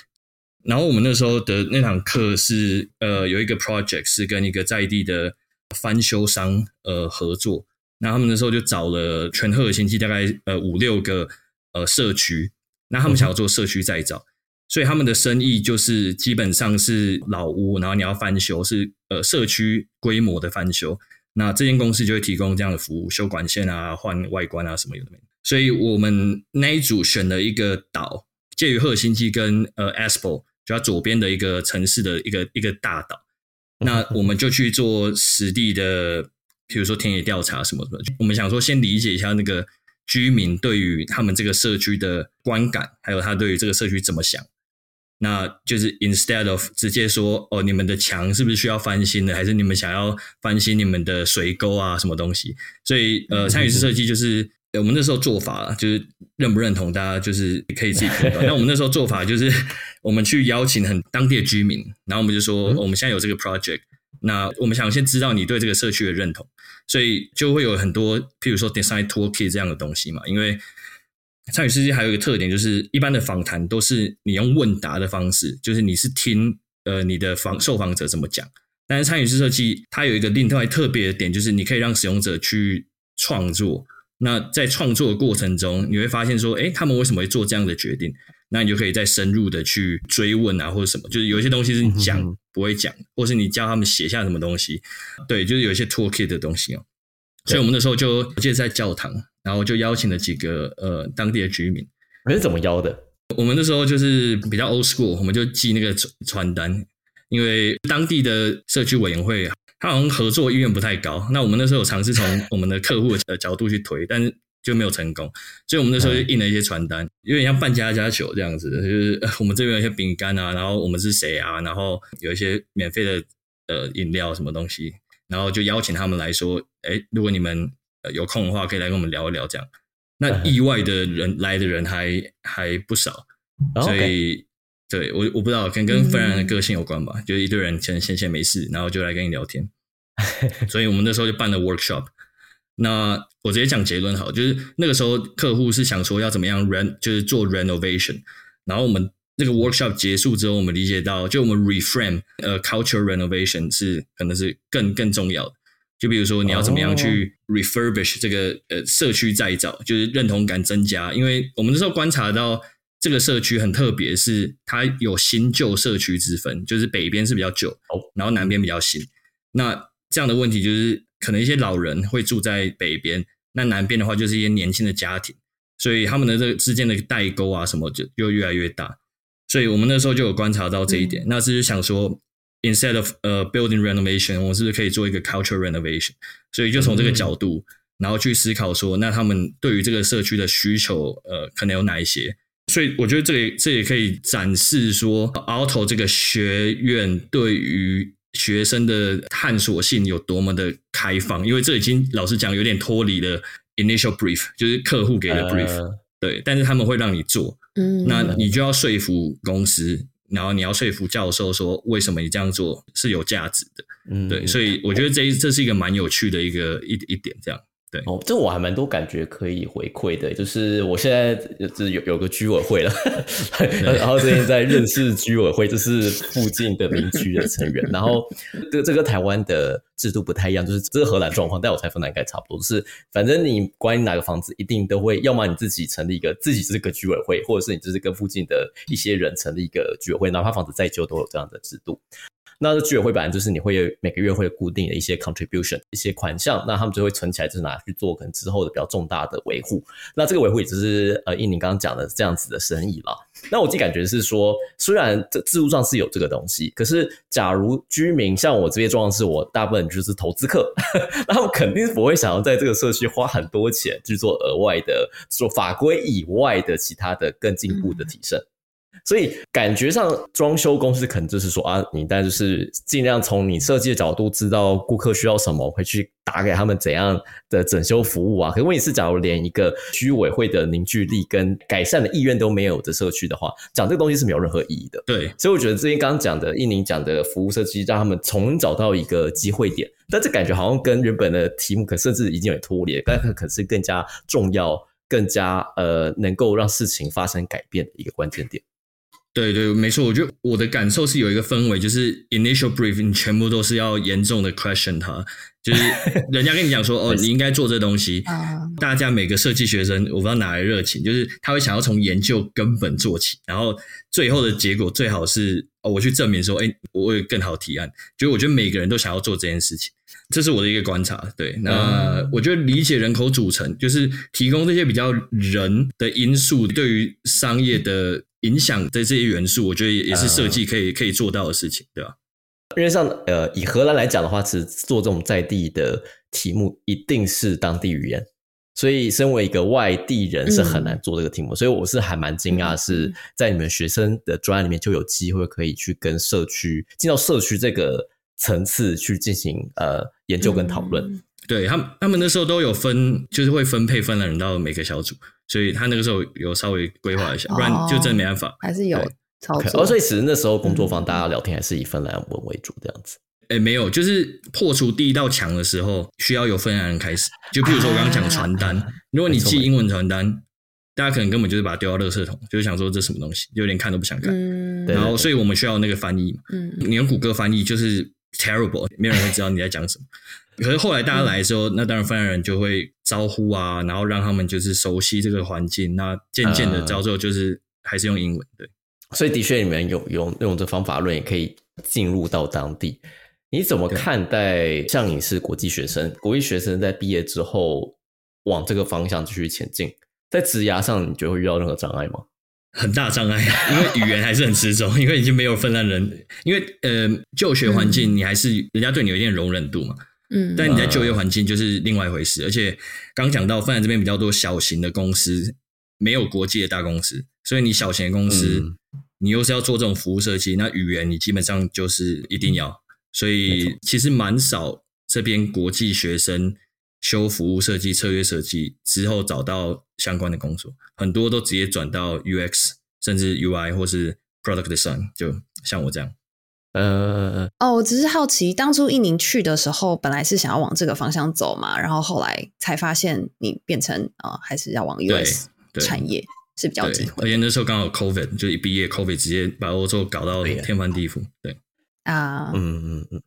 Speaker 3: 然后我们那时候的那堂课是呃有一个 project 是跟一个在地的翻修商呃合作，那他们那时候就找了全赫尔辛基大概呃五六个呃社区，那他们想要做社区再造，所以他们的生意就是基本上是老屋，然后你要翻修是呃社区规模的翻修，那这间公司就会提供这样的服务，修管线啊、换外观啊什么有的没。所以我们那一组选了一个岛，介于赫尔辛基跟呃 Espoo，就它左边的一个城市的一个一个大岛。那我们就去做实地的，比如说田野调查什么什么。我们想说先理解一下那个居民对于他们这个社区的观感，还有他对于这个社区怎么想。那就是 instead of 直接说哦，你们的墙是不是需要翻新的，还是你们想要翻新你们的水沟啊，什么东西？所以呃，参与式设计就是。我们那时候做法就是认不认同，大家就是可以自己判断。那我们那时候做法就是，我们去邀请很当地的居民，然后我们就说，我们现在有这个 project，那我们想先知道你对这个社区的认同，所以就会有很多，譬如说 design toolkit 这样的东西嘛。因为参与设计还有一个特点，就是一般的访谈都是你用问答的方式，就是你是听呃你的访受访者怎么讲，但是参与式设计它有一个另外特别的点，就是你可以让使用者去创作。那在创作的过程中，你会发现说，哎，他们为什么会做这样的决定？那你就可以再深入的去追问啊，或者什么，就是有些东西是你讲不会讲，或是你教他们写下什么东西，对，就是有一些 toolkit 的东西哦。所以我们那时候就我记得在教堂，然后就邀请了几个呃当地的居民。
Speaker 1: 你是怎么邀的？
Speaker 3: 我们那时候就是比较 old school，我们就寄那个传单，因为当地的社区委员会。他好像合作意愿不太高，那我们那时候有尝试从我们的客户的角度去推，但是就没有成功，所以我们那时候就印了一些传单，有点像办家家酒这样子，就是 我们这边有一些饼干啊，然后我们是谁啊，然后有一些免费的呃饮料什么东西，然后就邀请他们来说，哎，如果你们有空的话，可以来跟我们聊一聊这样。那意外的人来的人还还不少，所以。对我我不知道，可能跟芬兰的个性有关吧，就是一堆人闲闲闲没事，然后就来跟你聊天，所以我们那时候就办了 workshop。那我直接讲结论好，就是那个时候客户是想说要怎么样 ren，就是做 renovation。然后我们那个 workshop 结束之后，我们理解到，就我们 reframe，呃，culture renovation 是可能是更更重要的。就比如说你要怎么样去 refurbish 这个呃社区再造，就是认同感增加，因为我们那时候观察到。这个社区很特别，是它有新旧社区之分，就是北边是比较旧，然后南边比较新。那这样的问题就是，可能一些老人会住在北边，那南边的话就是一些年轻的家庭，所以他们的这个之间的代沟啊什么就又越来越大。所以我们那时候就有观察到这一点，那是想说，instead of 呃 building renovation，我是不是可以做一个 culture renovation？所以就从这个角度，然后去思考说，那他们对于这个社区的需求，呃，可能有哪一些？所以我觉得这也这也可以展示说，Auto 这个学院对于学生的探索性有多么的开放，因为这已经老实讲有点脱离了 initial brief，就是客户给的 brief，、
Speaker 1: 呃
Speaker 3: 对，但是他们会让你做，
Speaker 2: 嗯，
Speaker 3: 那你就要说服公司，然后你要说服教授说为什么你这样做是有价值的，
Speaker 1: 嗯
Speaker 3: 对，所以我觉得这这是一个蛮有趣的一个一一点，这样。
Speaker 1: 哦，这我还蛮多感觉可以回馈的，就是我现在就是有有个居委会了，然后最近在认识居委会，就是附近的邻居的成员，然后这这个台湾的制度不太一样，就是这是荷兰状况，但我猜芬兰应该差不多，就是反正你管你哪个房子，一定都会，要么你自己成立一个自己是个居委会，或者是你就是跟附近的一些人成立一个居委会，哪怕房子再旧都有这样的制度。那这居委会本来就是你会有每个月会有固定的一些 contribution 一些款项，那他们就会存起来，就是拿去做可能之后的比较重大的维护。那这个维护也就是呃，印尼刚刚讲的这样子的生意啦。那我自己感觉是说，虽然这制度上是有这个东西，可是假如居民像我这些状况是我大部分就是投资客，那他们肯定是不会想要在这个社区花很多钱去做额外的做法规以外的其他的更进步的提升。所以感觉上，装修公司可能就是说啊，你但就是尽量从你设计的角度知道顾客需要什么，会去打给他们怎样的整修服务啊。可是问题是，假如连一个居委会的凝聚力跟改善的意愿都没有的社区的话，讲这个东西是没有任何意义的。
Speaker 3: 对，
Speaker 1: 所以我觉得之前刚刚讲的印尼讲的服务设计，让他们重新找到一个机会点，但这感觉好像跟原本的题目可甚至已经有点脱离了，但可可是更加重要、更加呃能够让事情发生改变的一个关键点。
Speaker 3: 对对，没错。我觉得我的感受是有一个氛围，就是 initial brief，你全部都是要严重的 question 它，就是 人家跟你讲说，哦，你应该做这东西，
Speaker 2: 啊，
Speaker 3: 大家每个设计学生，我不知道哪来热情，就是他会想要从研究根本做起，然后最后的结果最好是哦，我去证明说，哎，我有更好提案。就我觉得每个人都想要做这件事情，这是我的一个观察。对，那我觉得理解人口组成，就是提供这些比较人的因素对于商业的影响的这些元素，我觉得也是设计可以可以做到的事情，对吧？
Speaker 1: 因为像呃，以荷兰来讲的话，其实做这种在地的题目一定是当地语言，所以身为一个外地人是很难做这个题目，所以我是还蛮惊讶，是在你们学生的专案里面就有机会可以去跟社区进到社区这个层次去进行呃研究跟讨论。
Speaker 2: 嗯
Speaker 3: 对他们，他们那时候都有分，就是会分配芬兰人到每个小组，所以他那个时候有稍微规划一下，不然就真的没办法。
Speaker 2: 还是有
Speaker 3: 对
Speaker 2: 操
Speaker 1: OK，
Speaker 2: 作。
Speaker 1: 哦，所以其实那时候工作坊大家聊天还是以芬兰文为主这样子。
Speaker 3: 哎，没有，就是破除第一道墙的时候，需要有芬兰人开始。就比如说我刚刚讲传单，如果你寄英文传单，大家可能根本就是把它丢到垃圾桶，就是想说这什么东西，就连看都不想看。
Speaker 2: 嗯，
Speaker 3: 然后，所以我们需要那个翻译嘛。
Speaker 2: 嗯
Speaker 3: 你用谷歌翻译就是 terrible，没有人会知道你在讲什么。可是后来大家来的时候，那当然芬兰人就会招呼啊，然后让他们就是熟悉这个环境。那渐渐的，
Speaker 1: 嗯
Speaker 3: 到最后就是还是用英文。对，
Speaker 1: 所以的确，你们有用用这方法论，也可以进入到当地。你怎么看待像你是国际学生，国际学生在毕业之后往这个方向继续前进，在职涯上，你觉得会遇到任何障碍吗？
Speaker 3: 很大障碍，因为语言还是很吃重，因为已经没有芬兰人，因为呃，就学环境你还是人家对你有一定容忍度嘛。
Speaker 2: 嗯，
Speaker 3: 但你在就业环境就是另外一回事，而且刚讲到芬兰这边比较多小型的公司，没有国际的大公司，所以你小型的公司，
Speaker 1: 嗯。
Speaker 3: 你又是要做这种服务设计，那语言你基本上就是一定要，所以其实蛮少这边国际学生修服务设计、策略设计之后找到相关的工作，很多都直接转到 UX 甚至 UI 或是 Product Design，就像我这样。
Speaker 1: 呃，
Speaker 2: 哦，我只是好奇，当初一宁去的时候，本来是想要往这个方向走嘛，然后后来才发现你变成啊、呃还是要往 US 产业是比较有机
Speaker 3: 会，而且那时候刚好 COVID，就一毕业 COVID 直接把欧洲搞到天翻地覆。对，
Speaker 2: 啊。
Speaker 1: 嗯嗯嗯，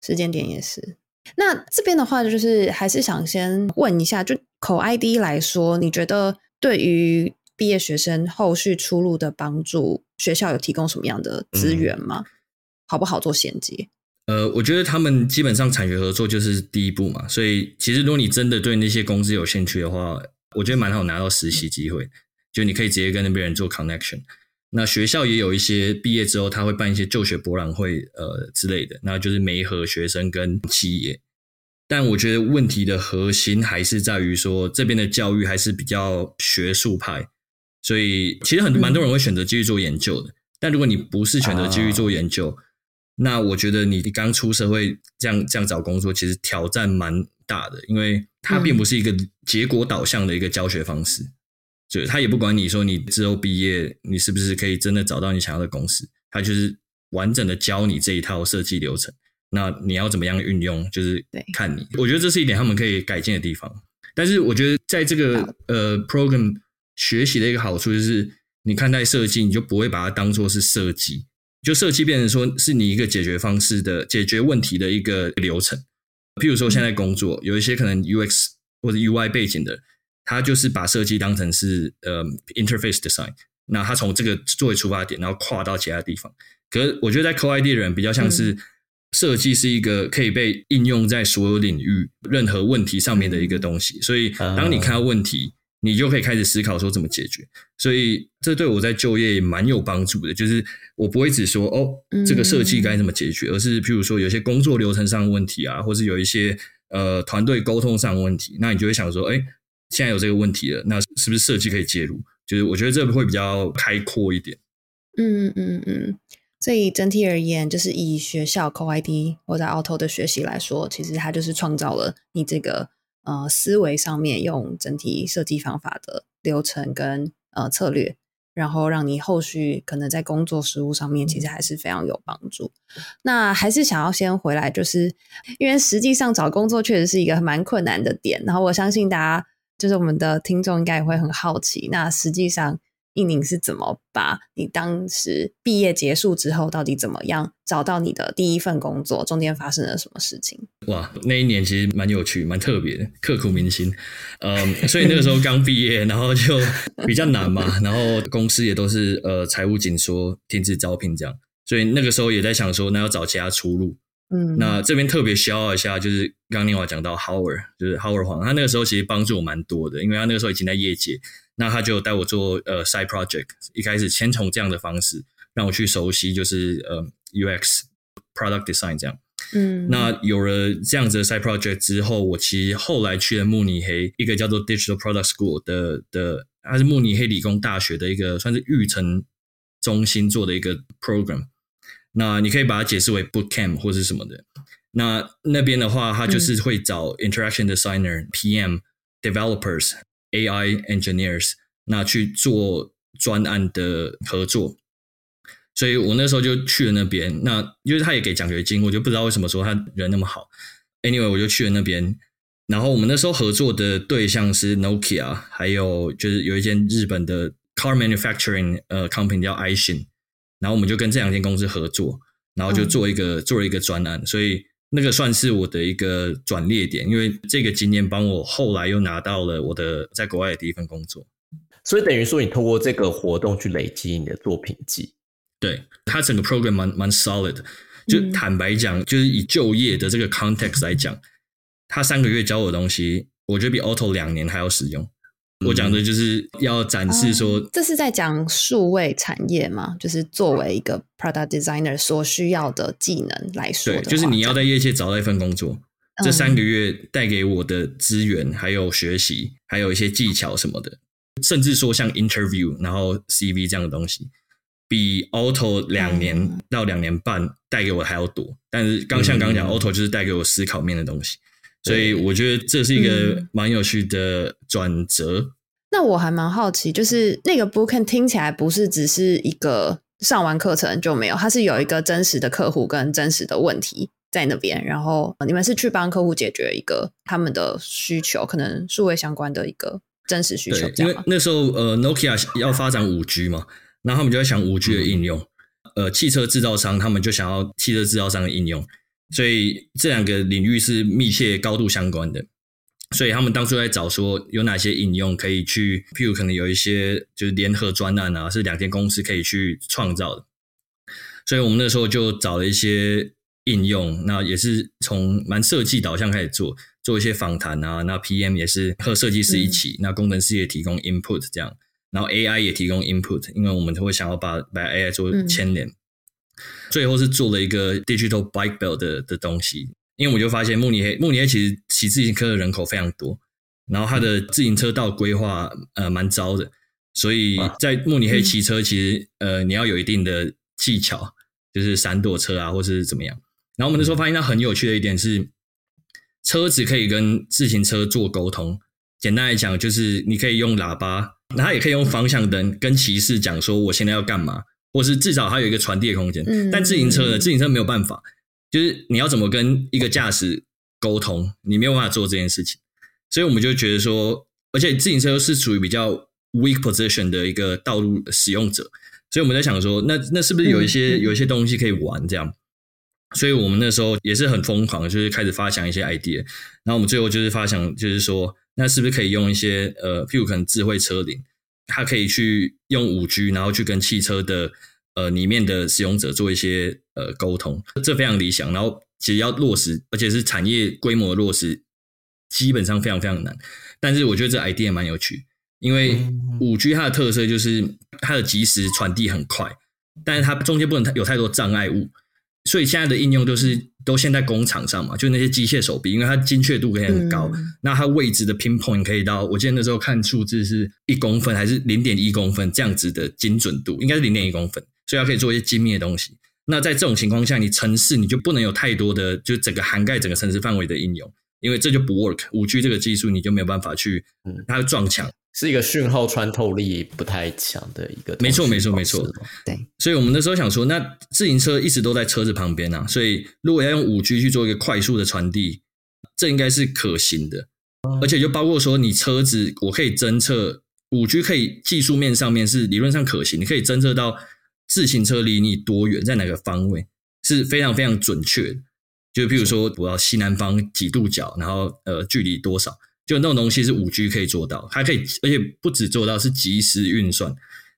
Speaker 2: 时间点也是。那这边的话，就是还是想先问一下，就口 ID 来说，你觉得对于毕业学生后续出路的帮助，学校有提供什么样的资源吗？好不好做衔接？
Speaker 3: 呃，我觉得他们基本上产学合作就是第一步嘛，所以其实如果你真的对那些公司有兴趣的话，我觉得蛮好拿到实习机会，就你可以直接跟那边人做 connection。那学校也有一些毕业之后，他会办一些就学博览会，呃之类的，那就是媒合学生跟企业。但我觉得问题的核心还是在于说，这边的教育还是比较学术派，所以其实很蛮多人会选择继续做研究的。但如果你不是选择继续做研究，那我觉得你刚出社会这样这样找工作，其实挑战蛮大的，因为它并不是一个结果导向的一个教学方式，就他也不管你说你之后毕业你是不是可以真的找到你想要的公司，他就是完整的教你这一套设计流程。那你要怎么样运用，就是看你。我觉得这是一点他们可以改进的地方。但是我觉得在这个呃 program 学习的一个好处就是，你看待设计，你就不会把它当做是设计。就设计变成说是你一个解决方式的解决问题的一个流程。譬如说现在工作有一些可能 UX 或者 UI 背景的，他就是把设计当成是呃 interface design，那他从这个作为出发点，然后跨到其他地方。可是我觉得在 Co ID 的人比较像是设计是一个可以被应用在所有领域任何问题上面的一个东西，所以当你看到问题。你就可以开始思考说怎么解决，所以这对我在就业也蛮有帮助的。就是我不会只说哦，这个设计该怎么解决，而是譬如说有些工作流程上的问题啊，或是有一些呃团队沟通上的问题，那你就会想说，哎，现在有这个问题了，那是不是设计可以介入？就是我觉得这会比较开阔一点。
Speaker 2: 嗯嗯嗯，所以整体而言，就是以学校 Co ID 或者 Auto 的学习来说，其实它就是创造了你这个。呃，思维上面用整体设计方法的流程跟呃策略，然后让你后续可能在工作实务上面其实还是非常有帮助。那还是想要先回来，就是因为实际上找工作确实是一个蛮困难的点。然后我相信大家就是我们的听众应该也会很好奇，那实际上。印宁是怎么把你当时毕业结束之后，到底怎么样找到你的第一份工作？中间发生了什么事情？
Speaker 3: 哇，那一年其实蛮有趣、蛮特别的，刻骨铭心。嗯，所以那个时候刚毕业，然后就比较难嘛，然后公司也都是呃财务紧缩、停止招聘这样，所以那个时候也在想说，那要找其他出路。嗯，那这边特别需要一下，就是刚刚念华讲到 Howard，就是 Howard 黄，他那个时候其实帮助我蛮多的，因为他那个时候已经在业界。那他就带我做呃 side project，一开始先从这样的方式让我去熟悉，就是呃 UX product design 这样。嗯，那有了这样子的 side project 之后，我其实后来去了慕尼黑一个叫做 Digital Product School 的的，它是慕尼黑理工大学的一个算是育成中心做的一个 program。那你可以把它解释为 boot camp 或是什么的。那那边的话，它就是会找 interaction designer、PM、developers。AI engineers 那去做专案的合作，所以我那时候就去了那边。那因为他也给奖学金，我就不知道为什么说他人那么好。Anyway，我就去了那边。然后我们那时候合作的对象是 Nokia，还有就是有一间日本的 car manufacturing 呃 company 叫 iShin。然后我们就跟这两间公司合作，然后就做一个做了一个专案，所以。那个算是我的一个转捩点，因为这个经验帮我后来又拿到了我的在国外的第一份工作，
Speaker 1: 所以等于说你通过这个活动去累积你的作品集。
Speaker 3: 对，它整个 program 蛮蛮 solid，就坦白讲，就是以就业的这个 context 来讲，他三个月教我的东西，我觉得比 auto 两年还要实用。我讲的就是要展示说，
Speaker 2: 这是在讲数位产业嘛？就是作为一个 product designer 所需要的技能来说，
Speaker 3: 对，就是你要在业界找到一份工作，这三个月带给我的资源，还有学习，还有一些技巧什么的，甚至说像 interview，然后 CV 这样的东西，比 auto 两年到两年半带给我还要多。但是刚像刚刚讲，auto 就是带给我思考面的东西。所以我觉得这是一个蛮有趣的转折。
Speaker 2: 那我还蛮好奇，就是那个 book 听起来不是只是一个上完课程就没有，它是有一个真实的客户跟真实的问题在那边，然后你们是去帮客户解决一个他们的需求，可能数位相关的一个真实需求。
Speaker 3: 因为那时候呃，Nokia 要发展五 G 嘛，然后他们就在想五 G 的应用。呃，汽车制造商他们就想要汽车制造商的应用。所以这两个领域是密切高度相关的，所以他们当初在找说有哪些应用可以去，譬如可能有一些就是联合专案啊，是两间公司可以去创造的。所以我们那时候就找了一些应用，那也是从蛮设计导向开始做，做一些访谈啊，那 PM 也是和设计师一起，那工程师也提供 input 这样，然后 AI 也提供 input，因为我们都会想要把把 AI 做牵连。最后是做了一个 digital bike belt 的的东西，因为我就发现慕尼黑，慕尼黑其实骑自行车的人口非常多，然后它的自行车道规划呃蛮糟的，所以在慕尼黑骑车其实呃你要有一定的技巧，就是闪躲车啊，或是怎么样。然后我们那时候发现它很有趣的一点是，车子可以跟自行车做沟通。简单来讲，就是你可以用喇叭，它也可以用方向灯跟骑士讲说我现在要干嘛，或是至少它有一个传递的空间。但自行车呢，自行车没有办法，就是你要怎么跟一个驾驶沟通，你没有办法做这件事情。所以我们就觉得说，而且自行车是处于比较 weak position 的一个道路使用者，所以我们在想说，那那是不是有一些有一些东西可以玩这样？所以我们那时候也是很疯狂，就是开始发想一些 idea。然后我们最后就是发想，就是说，那是不是可以用一些呃，譬如可能智慧车铃，它可以去用五 G，然后去跟汽车的呃里面的使用者做一些呃沟通，这非常理想。然后其实要落实，而且是产业规模落实。基本上非常非常难，但是我觉得这 idea 蛮有趣，因为五 G 它的特色就是它的即时传递很快，但是它中间不能有太多障碍物，所以现在的应用就是都现在工厂上嘛，就那些机械手臂，因为它精确度可以很高，那它位置的 pinpoint 可以到，我记得那时候看数字是一公分还是零点一公分这样子的精准度，应该是零点一公分，所以它可以做一些精密的东西。那在这种情况下，你城市你就不能有太多的，就整个涵盖整个城市范围的应用。因为这就不 work，五 G 这个技术你就没有办法去，它撞墙，
Speaker 1: 是一个讯号穿透力不太强的一个。
Speaker 3: 没错，没错，没错。
Speaker 2: 对，
Speaker 3: 所以我们那时候想说，那自行车一直都在车子旁边啊，所以如果要用五 G 去做一个快速的传递，这应该是可行的。而且就包括说，你车子我可以侦测五 G 可以技术面上面是理论上可行，你可以侦测到自行车离你多远，在哪个方位是非常非常准确的。就譬如说，我要西南方几度角，然后呃，距离多少，就那种东西是五 G 可以做到，还可以，而且不止做到，是即时运算。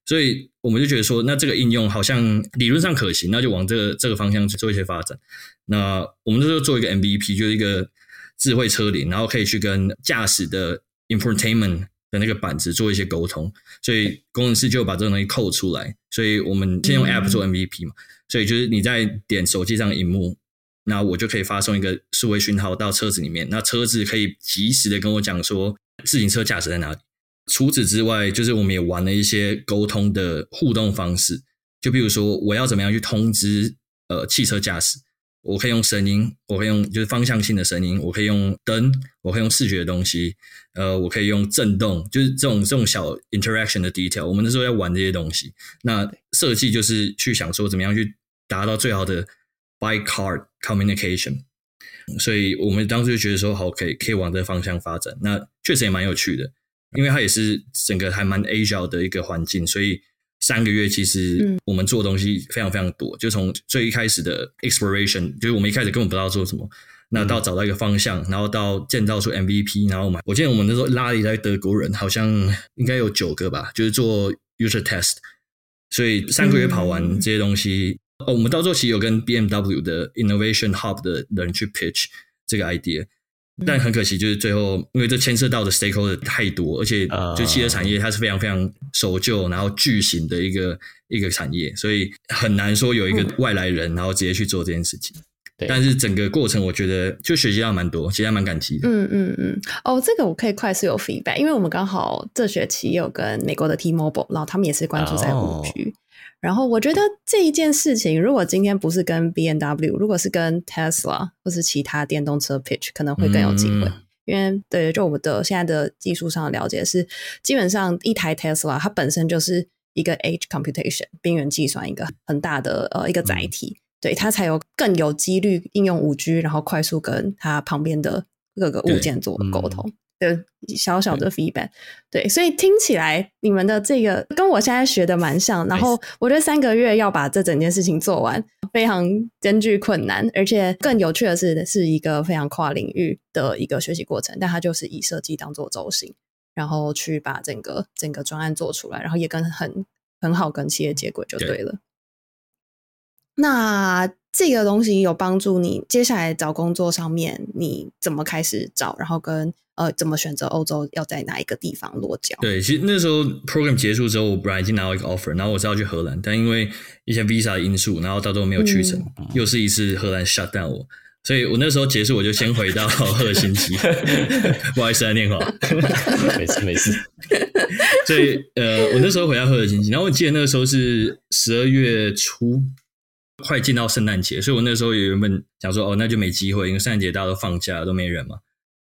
Speaker 3: 所以我们就觉得说，那这个应用好像理论上可行，那就往这个这个方向去做一些发展。那我们就做一个 MVP，就是一个智慧车铃，然后可以去跟驾驶的 infotainment 的那个板子做一些沟通。所以工程师就把这个东西扣出来。所以我们先用 App 做 MVP 嘛。所以就是你在点手机上荧幕。那我就可以发送一个数位讯号到车子里面，那车子可以及时的跟我讲说自行车驾驶在哪里。除此之外，就是我们也玩了一些沟通的互动方式，就比如说我要怎么样去通知呃汽车驾驶，我可以用声音，我可以用就是方向性的声音，我可以用灯，我可以用视觉的东西，呃，我可以用震动，就是这种这种小 interaction 的 detail。我们那时候要玩这些东西，那设计就是去想说怎么样去达到最好的。By car communication，所以我们当时就觉得说，好，可以可以往这个方向发展。那确实也蛮有趣的，因为它也是整个还蛮 agile 的一个环境。所以三个月其实我们做东西非常非常多，就从最一开始的 exploration，就是我们一开始根本不知道做什么，那到找到一个方向，然后到建造出 MVP，然后我们我记得我们那时候拉了一堆德国人，好像应该有九个吧，就是做 user test，所以三个月跑完这些东西。哦，我们到时候其实有跟 BMW 的 Innovation Hub 的人去 pitch 这个 idea，但很可惜，就是最后因为这牵涉到的 stakeholder 太多，而且就汽车产业它是非常非常守旧，然后巨型的一个一个产业，所以很难说有一个外来人然后直接去做这件事情。但是整个过程我觉得就学习到蛮多，其实还蛮感激的。
Speaker 2: 嗯嗯嗯。哦，这个我可以快速有 feedback，因为我们刚好这学期有跟美国的 T-Mobile，然后他们也是关注在五 G。然后我觉得这一件事情，如果今天不是跟 B N W，如果是跟 Tesla 或是其他电动车 pitch，可能会更有机会。因为对，就我们的现在的技术上的了解是，基本上一台 Tesla 它本身就是一个 Edge computation 边缘计算一个很大的呃一个载体，对它才有更有几率应用五 G，然后快速跟它旁边的各个物件做沟通。的小小的 feedback，对，所以听起来你们的这个跟我现在学的蛮像。然后我觉得三个月要把这整件事情做完，非常艰巨困难，而且更有趣的是，是一个非常跨领域的一个学习过程。但它就是以设计当做轴心，然后去把整个整个专案做出来，然后也跟很很好跟企业接轨就对了。那这个东西有帮助你接下来找工作上面，你怎么开始找？然后跟呃，怎么选择欧洲要在哪一个地方落脚？
Speaker 3: 对，其实那时候 program 结束之后，我本来已经拿到一个 offer，然后我是要去荷兰，但因为一些 visa 的因素，然后到最后没有去成，又是一次荷兰 shut down 我，所以我那时候结束，我就先回到 赫尔辛基，不好意思啊，念话，
Speaker 1: 没事没事。
Speaker 3: 所以呃，我那时候回到赫尔辛基，然后我记得那个时候是十二月初，快进到圣诞节，所以我那时候也原本想说，哦，那就没机会，因为圣诞节大家都放假，都没人嘛。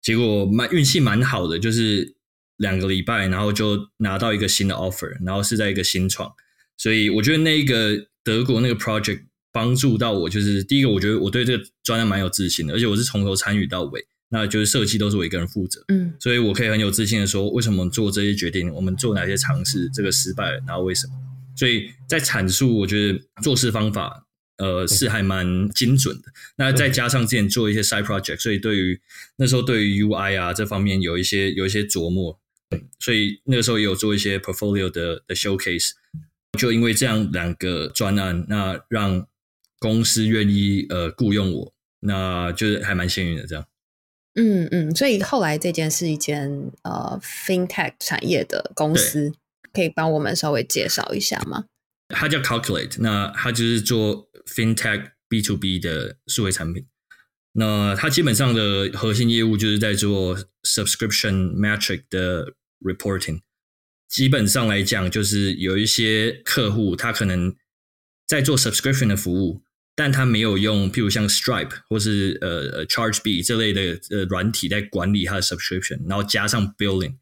Speaker 3: 结果蛮运气蛮好的，就是两个礼拜，然后就拿到一个新的 offer，然后是在一个新创，所以我觉得那个德国那个 project 帮助到我，就是第一个，我觉得我对这个专案蛮有自信的，而且我是从头参与到尾，那就是设计都是我一个人负责，
Speaker 2: 嗯，
Speaker 3: 所以我可以很有自信的说，为什么做这些决定，我们做哪些尝试，这个失败了，然后为什么？所以在阐述，我觉得做事方法，呃，是还蛮精准的。那再加上之前做一些 side project，所以对于那时候对于 UI 啊这方面有一些有一些琢磨，所以那个时候也有做一些 portfolio 的的 showcase。就因为这样两个专案，那让公司愿意呃雇佣我，那就是还蛮幸运的这样。
Speaker 2: 嗯嗯，所以后来这间是一间呃 fintech 产业的公司。可以帮我们稍微介绍一下吗？
Speaker 3: 它叫 Calculate，那它就是做 FinTech B to B 的数位产品。那它基本上的核心业务就是在做 Subscription Metric 的 Reporting。基本上来讲，就是有一些客户他可能在做 Subscription 的服务，但他没有用，譬如像 Stripe 或是呃呃 ChargeB 这类的呃软体在管理他的 Subscription，然后加上 Billing。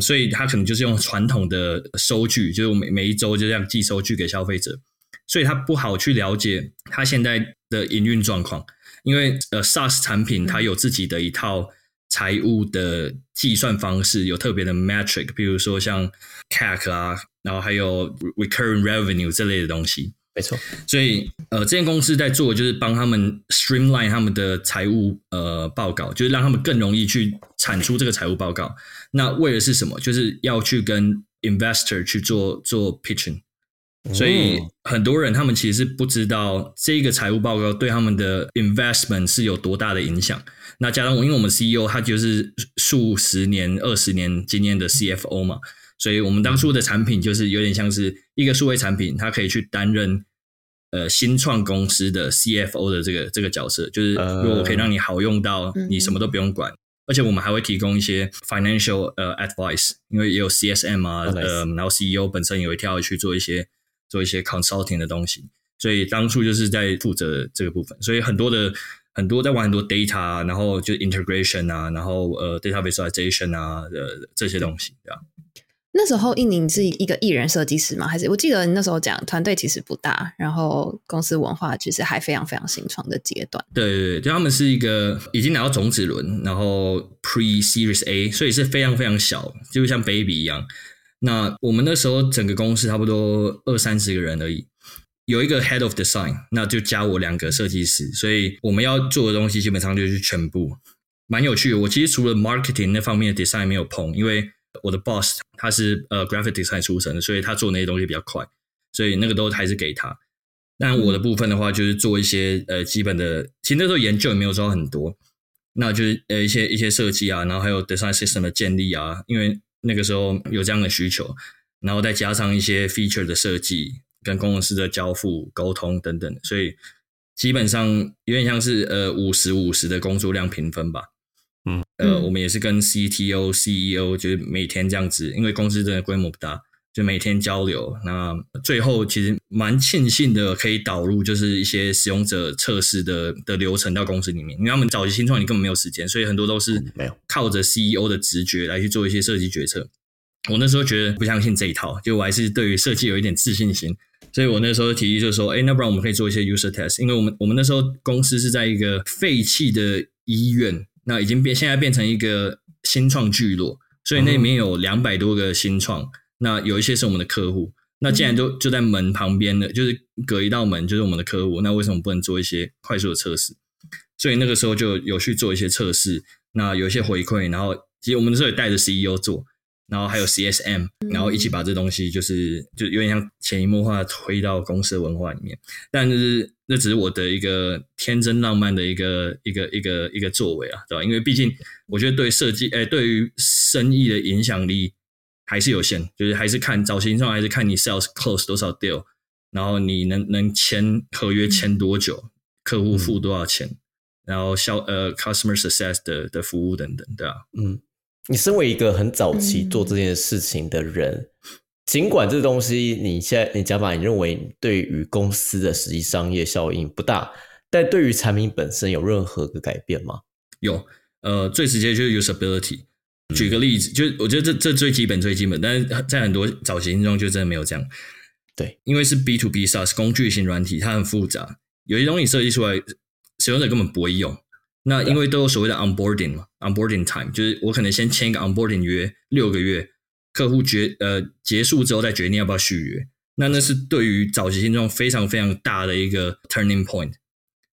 Speaker 3: 所以他可能就是用传统的收据，就是每每一周就这样寄收据给消费者，所以他不好去了解他现在的营运状况，因为呃 SaaS 产品它有自己的一套财务的计算方式，有特别的 metric，比如说像 CAC 啊，然后还有 recurring revenue 这类的东西。
Speaker 1: 没错，
Speaker 3: 所以呃，这间公司在做就是帮他们 streamline 他们的财务呃报告，就是让他们更容易去产出这个财务报告。那为的是什么？就是要去跟 investor 去做做 pitching。所以很多人他们其实是不知道这个财务报告对他们的 investment 是有多大的影响。那加上我，因为我们 CEO 他就是数十年、二十年经验的 CFO 嘛。所以我们当初的产品就是有点像是一个数位产品，它可以去担任呃新创公司的 CFO 的这个这个角色，就是如果可以让你好用到你什么都不用管，而且我们还会提供一些 financial 呃 advice，因为也有 CSM 啊，呃，然后 CEO 本身也会跳去做一些做一些 consulting 的东西，所以当初就是在负责这个部分，所以很多的很多在玩很多 data，然后就 integration 啊，然后呃 data visualization 啊呃这些东西，对吧？
Speaker 2: 那时候，印宁是一个艺人设计师吗？还是我记得你那时候讲团队其实不大，然后公司文化其实还非常非常新创的阶段。
Speaker 3: 对对对，就他们是一个已经拿到种子轮，然后 Pre Series A，所以是非常非常小，就像 Baby 一样。那我们那时候整个公司差不多二三十个人而已，有一个 Head of Design，那就加我两个设计师，所以我们要做的东西基本上就是全部，蛮有趣的。我其实除了 Marketing 那方面的 Design 没有碰，因为我的 boss 他是呃 graphic design 出身的，所以他做那些东西比较快，所以那个都还是给他。但我的部分的话，就是做一些呃基本的，其实那时候研究也没有做很多，那就是呃一些一些设计啊，然后还有 design system 的建立啊，因为那个时候有这样的需求，然后再加上一些 feature 的设计跟工程师的交付沟通等等，所以基本上有点像是呃五十五十的工作量平分吧。嗯，呃，我们也是跟 CTO、CEO，就是每天这样子，因为公司真的规模不大，就每天交流。那最后其实蛮庆幸的，可以导入就是一些使用者测试的的流程到公司里面。因为他们早期新创，你根本没有时间，所以很多都是
Speaker 1: 没有
Speaker 3: 靠着 CEO 的直觉来去做一些设计决策。我那时候觉得不相信这一套，就我还是对于设计有一点自信心，所以我那时候提议就是说，哎，那不然我们可以做一些 user test，因为我们我们那时候公司是在一个废弃的医院。那已经变，现在变成一个新创聚落，所以那里面有两百多个新创。那有一些是我们的客户。那既然都就在门旁边的，就是隔一道门就是我们的客户，那为什么不能做一些快速的测试？所以那个时候就有去做一些测试。那有一些回馈，然后其实我们那时候也带着 CEO 做。然后还有 CSM，然后一起把这东西就是就有点像潜移默化推到公司的文化里面，但就是那只是我的一个天真浪漫的一个一个一个一个作为啊，对吧？因为毕竟我觉得对设计，哎，对于生意的影响力还是有限，就是还是看早期上还是看你 sales close 多少 deal，然后你能能签合约签多久，客户付多少钱，然后销呃 customer success 的的服务等等，对吧？
Speaker 1: 嗯。你身为一个很早期做这件事情的人，尽管这东西你现在你讲法，你认为对于公司的实际商业效应不大，但对于产品本身有任何的改变吗？
Speaker 3: 有，呃，最直接就是 usability。举个例子，就我觉得这这最基本最基本，但是在很多早期应用就真的没有这样。
Speaker 1: 对，
Speaker 3: 因为是 B to B SaaS 工具型软体，它很复杂，有些东西设计出来，使用者根本不会用。那因为都有所谓的 onboarding 嘛，onboarding time，就是我可能先签一个 onboarding 约六个月，客户决呃结束之后再决定要不要续约。那那是对于早期新创非常非常大的一个 turning point。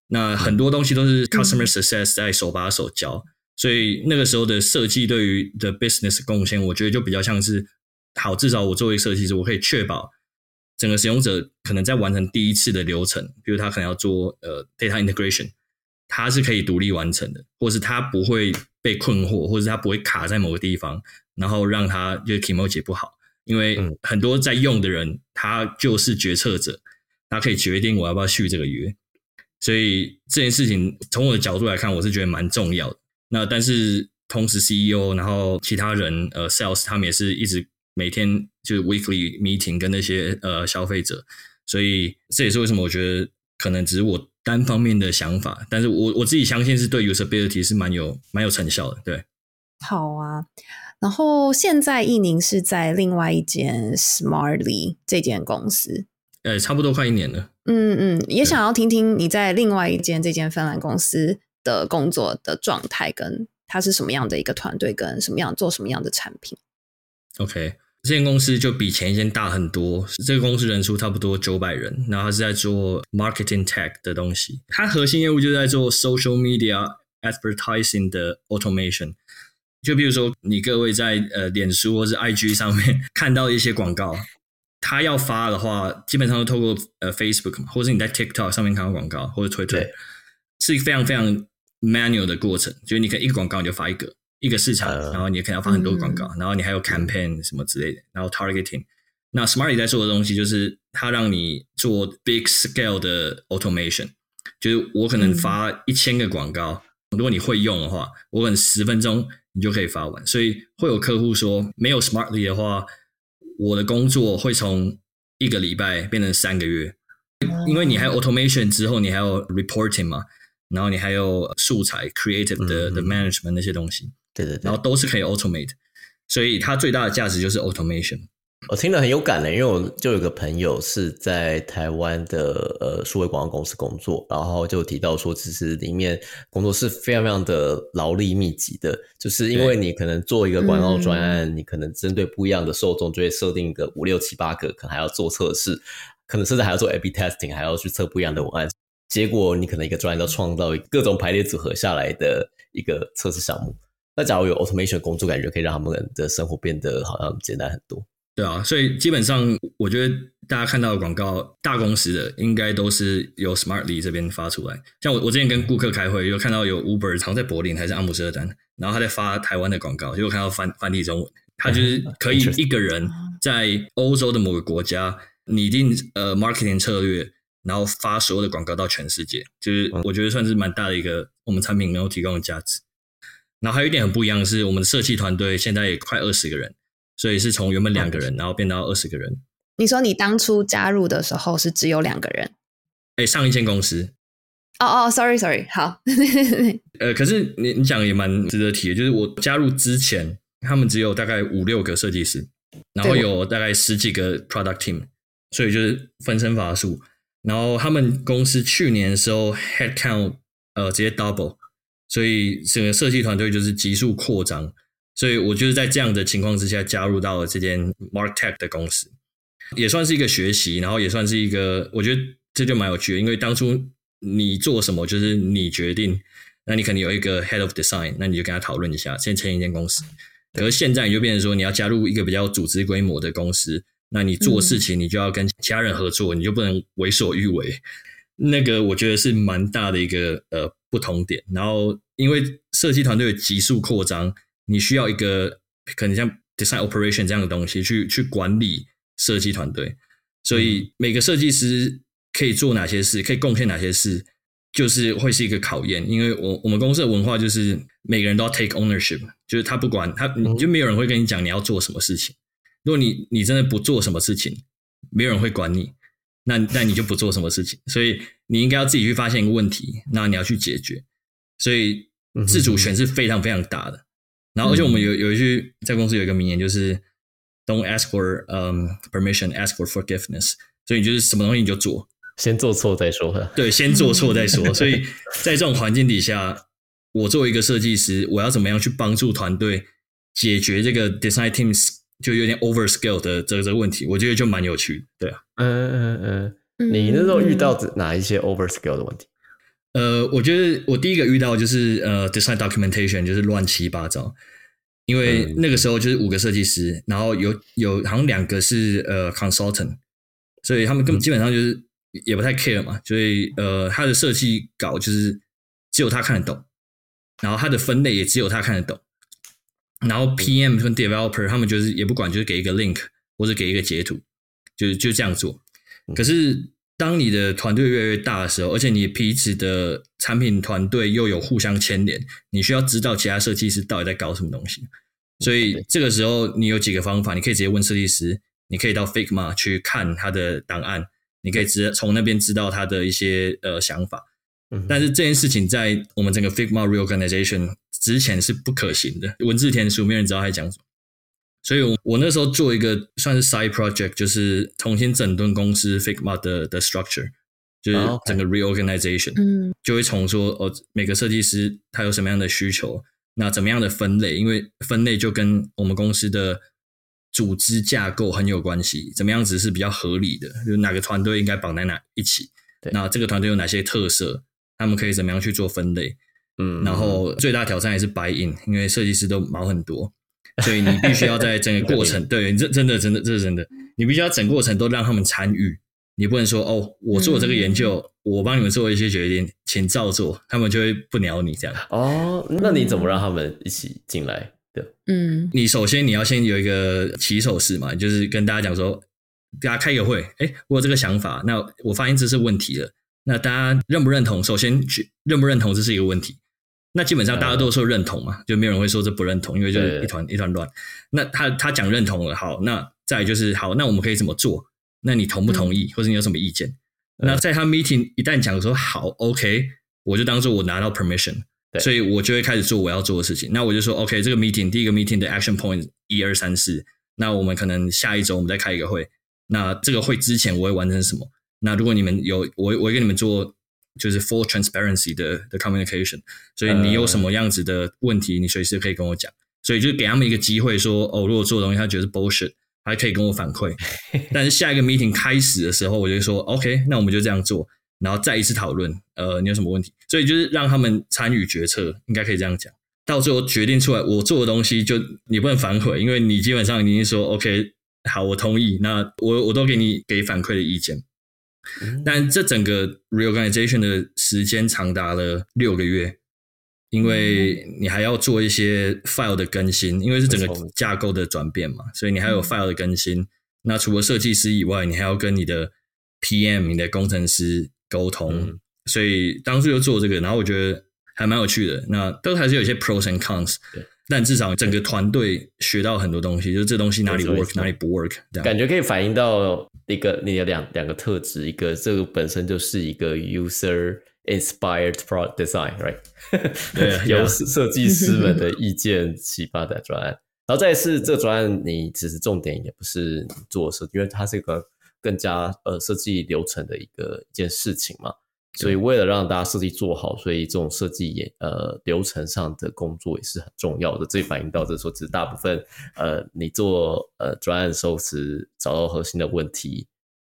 Speaker 3: 那很多东西都是 customer success 在手把手教。所以那个时候的设计对于的 business 贡献，我觉得就比较像是好，至少我作为设计师，我可以确保整个使用者可能在完成第一次的流程，比如他可能要做呃 data integration，他是可以独立完成的，或是他不会被困惑，或者他不会卡在某个地方，然后让他就 emoji 不好，因为很多在用的人他就是决策者，他可以决定我要不要续这个约，所以这件事情从我的角度来看，我是觉得蛮重要的。那但是同时，CEO 然后其他人呃，Sales 他们也是一直每天就是 Weekly Meeting 跟那些呃消费者，所以这也是为什么我觉得可能只是我单方面的想法，但是我我自己相信是对 Usability 是蛮有蛮有成效的。对，
Speaker 2: 好啊。然后现在易宁是在另外一间 Smartly 这间公司，
Speaker 3: 呃，差不多快一年了。
Speaker 2: 嗯嗯，也想要听听你在另外一间这间芬兰公司。的工作的状态，跟他是什么样的一个团队，跟什么样做什么样的产品
Speaker 3: ？OK，这间公司就比前一间大很多。这个公司人数差不多九百人，然后他是在做 marketing tech 的东西。它核心业务就在做 social media advertising 的 automation。就比如说，你各位在呃脸书或是 IG 上面 看到一些广告，他要发的话，基本上都透过呃 Facebook 嘛，或者你在 TikTok 上面看到广告，或者 Twitter，是非常非常。Manual 的过程，就是你可以一个广告你就发一个一个市场，然后你可能要发很多广告，然后你还有 campaign 什么之类的，然后 targeting。那 Smarty 在做的东西就是它让你做 big scale 的 automation，就是我可能发一千个广告，如果你会用的话，我可能十分钟你就可以发完。所以会有客户说，没有 Smartly 的话，我的工作会从一个礼拜变成三个月，因为你还有 automation 之后，你还有 reporting 嘛。然后你还有素材 creative 的的 management 那些东西，
Speaker 1: 对对对，
Speaker 3: 然后都是可以 automate，所以它最大的价值就是 automation。
Speaker 1: 我听了很有感的，因为我就有个朋友是在台湾的呃数位广告公司工作，然后就提到说，其实里面工作是非常非常的劳力密集的，就是因为你可能做一个广告专案，你可能针对不一样的受众，就会设定一个五六七八个，可能还要做测试，可能甚至还要做 A/B testing，还要去测不一样的文案。结果你可能一个专业都创造各种排列组合下来的一个测试项目。那假如有 automation 工作，感觉可以让他们的生活变得好像简单很多。
Speaker 3: 对啊，所以基本上我觉得大家看到的广告，大公司的应该都是由 Smartly 这边发出来。像我我之前跟顾客开会，有看到有 Uber 常在柏林还是阿姆斯特丹，然后他在发台湾的广告，就看到翻翻译中文，他就是可以 一个人在欧洲的某个国家拟定呃 marketing 策略。然后发所有的广告到全世界，就是我觉得算是蛮大的一个我们产品能够提供的价值。然后还有一点很不一样的是，我们的设计团队现在也快二十个人，所以是从原本两个人，然后变到二十个人。
Speaker 2: 你说你当初加入的时候是只有两个人？
Speaker 3: 哎，上一间公司。
Speaker 2: 哦哦，sorry sorry，好。
Speaker 3: 呃，可是你你讲也蛮值得提的，就是我加入之前，他们只有大概五六个设计师，然后有大概十几个 product team，所以就是分身乏术。然后他们公司去年的时候 head count 呃直接 double，所以整个设计团队就是急速扩张，所以我就是在这样的情况之下加入到了这间 Marktech 的公司，也算是一个学习，然后也算是一个我觉得这就蛮有趣的，因为当初你做什么就是你决定，那你肯定有一个 head of design，那你就跟他讨论一下，先签一间公司，可是现在你就变成说你要加入一个比较组织规模的公司。那你做事情，你就要跟其他人合作，你就不能为所欲为。那个我觉得是蛮大的一个呃不同点。然后因为设计团队的急速扩张，你需要一个可能像 design operation 这样的东西去去管理设计团队。所以每个设计师可以做哪些事，可以贡献哪些事，就是会是一个考验。因为我我们公司的文化就是每个人都要 take ownership，就是他不管他，你就没有人会跟你讲你要做什么事情。如果你你真的不做什么事情，没有人会管你，那那你就不做什么事情。所以你应该要自己去发现一个问题，那你要去解决。所以自主权是非常非常大的。然后，而且我们有有一句在公司有一个名言，就是 "Don't ask for um permission, ask for forgiveness." 所以你就是什么东西你就做，
Speaker 1: 先做错再说。
Speaker 3: 对，先做错再说。所以在这种环境底下，我作为一个设计师，我要怎么样去帮助团队解决这个 design teams 就有点 over scale 的这个这个问题？我觉得就蛮有趣的。对啊，
Speaker 1: 嗯嗯嗯，你那时候遇到哪一些 over scale 的问题？
Speaker 3: 呃，我觉得我第一个遇到就是呃，design documentation 就是乱七八糟，因为那个时候就是五个设计师，然后有有好像两个是呃 consultant，所以他们根本基本上就是也不太 care 嘛，所以呃，他的设计稿就是只有他看得懂，然后他的分类也只有他看得懂，然后 PM 跟 developer 他们就是也不管，就是给一个 link 或者给一个截图，就就这样做，可是。当你的团队越来越大的时候，而且你彼此的产品团队又有互相牵连，你需要知道其他设计师到底在搞什么东西。所以这个时候，你有几个方法，你可以直接问设计师，你可以到 Figma 去看他的档案，你可以直接从那边知道他的一些呃想法。但是这件事情在我们整个 Figma reorganization 之前是不可行的，文字填书没人知道他在讲什么。所以，我我那时候做一个算是 side project，就是重新整顿公司 Figma 的的 structure，就是整个 reorganization，嗯，就会从说哦，每个设计师他有什么样的需求，那怎么样的分类，因为分类就跟我们公司的组织架构很有关系，怎么样子是比较合理的，就哪个团队应该绑在哪一起，那这个团队有哪些特色，他们可以怎么样去做分类，嗯，然后最大挑战也是白银，因为设计师都毛很多。所以你必须要在整个过程，对，这真的真的这是真的，你必须要整过程都让他们参与，你不能说哦，我做这个研究，我帮你们做一些决定，请照做，他们就会不鸟你这样。
Speaker 1: 哦，那你怎么让他们一起进来的？
Speaker 3: 嗯，你首先你要先有一个起手式嘛，就是跟大家讲说，大家开个会，哎，我有这个想法，那我发现这是问题了，那大家认不认同？首先去认不认同这是一个问题。那基本上大家都说认同嘛，就没有人会说这不认同，因为就是一团一团乱。那他他讲认同了，好，那再就是好，那我们可以怎么做？那你同不同意，或者你有什么意见？那在他 meeting 一旦讲说好，OK，我就当做我拿到 permission，所以我就会开始做我要做的事情。那我就说 OK，这个 meeting 第一个 meeting 的 action point 一二三四，那我们可能下一周我们再开一个会。那这个会之前我会完成什么？那如果你们有我我会跟你们做。就是 full transparency 的的 communication，所以你有什么样子的问题，你随时可以跟我讲。所以就给他们一个机会，说哦，如果做东西他觉得是 bullshit，还可以跟我反馈。但是下一个 meeting 开始的时候，我就说 OK，那我们就这样做，然后再一次讨论。呃，你有什么问题？所以就是让他们参与决策，应该可以这样讲。到最后决定出来，我做的东西就你不能反悔，因为你基本上已经说 OK，好，我同意。那我我都给你给反馈的意见。但这整个 reorganization 的时间长达了六个月，因为你还要做一些 file 的更新，因为是整个架构的转变嘛，所以你还有 file 的更新。那除了设计师以外，你还要跟你的 PM、你的工程师沟通。所以当初就做这个，然后我觉得还蛮有趣的。那都还是有一些 pros and cons。但至少整个团队学到很多东西，就是这东西哪里 work 哪里不 work，
Speaker 1: 感觉可以反映到一个你的两两个特质，一个这个本身就是一个 user inspired product design，right？
Speaker 3: 对，
Speaker 1: 由设计师们的意见启发的专案，然后再是这专案，你其实重点也不是做设计，因为它是一个更加呃设计流程的一个一件事情嘛。所以，为了让大家设计做好，所以这种设计也呃流程上的工作也是很重要的。这反映到这说，其实大部分呃你做呃专案收拾，找到核心的问题，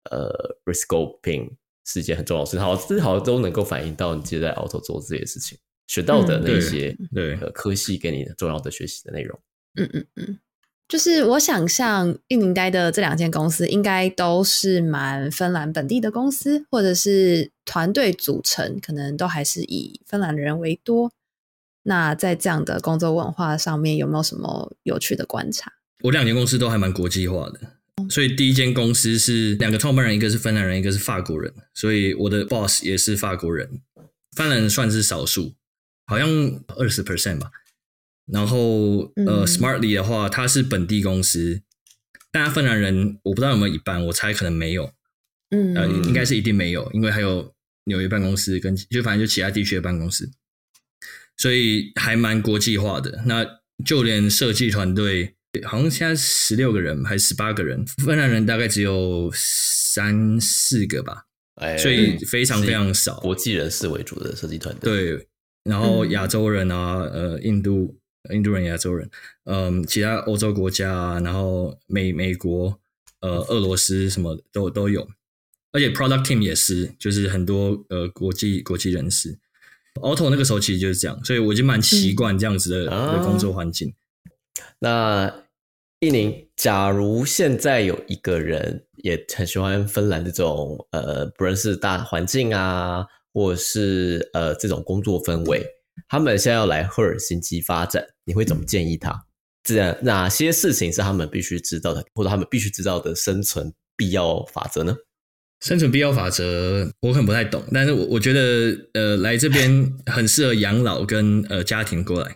Speaker 1: 呃 rescoping 是一件很重要的事。好，这好都能够反映到你接在 auto 做这些事情学到的那些
Speaker 3: 对
Speaker 1: 科系给你的重要的学习的内容。
Speaker 2: 嗯嗯嗯。就是我想象印尼待的这两间公司应该都是蛮芬兰本地的公司，或者是团队组成可能都还是以芬兰人为多。那在这样的工作文化上面，有没有什么有趣的观察？
Speaker 3: 我两间公司都还蛮国际化的，所以第一间公司是两个创办人，一个是芬兰人，一个是法国人，所以我的 boss 也是法国人，芬兰人算是少数，好像二十 percent 吧。然后，呃，Smartly 的话，它是本地公司，但芬兰人我不知道有没有一半，我猜可能没有，
Speaker 2: 嗯
Speaker 3: 呃，应该是一定没有，因为还有纽约办公室跟就反正就其他地区的办公室，所以还蛮国际化的。那就连设计团队，好像现在十六个人还是十八个人，芬兰人大概只有三四个吧，
Speaker 1: 哎
Speaker 3: 所以非常非常少。
Speaker 1: 国际人士为主的设计团队。
Speaker 3: 对，然后
Speaker 2: 嗯
Speaker 3: 亚洲人啊，呃，印度、印度人、亚洲人，嗯，其他欧洲国家啊，然后美美国、呃，俄罗斯什么都都有，而且 product team 也是，就是很多呃国际国际人士。Auto 那个时候其实就是这样，所以我已经蛮习惯这样子的、工作环境。
Speaker 1: 那一宁，假如现在有一个人也很喜欢芬兰这种呃，不论是大环境啊，或者是呃这种工作氛围，他们现在要来赫尔辛基发展，你会怎么建议他？这样哪些事情是他们必须知道的，或者他们必须知道的生存必要法则呢？
Speaker 3: 生存必要法则我可能不太懂，但是我我觉得呃来这边 很适合养老跟呃家庭过来，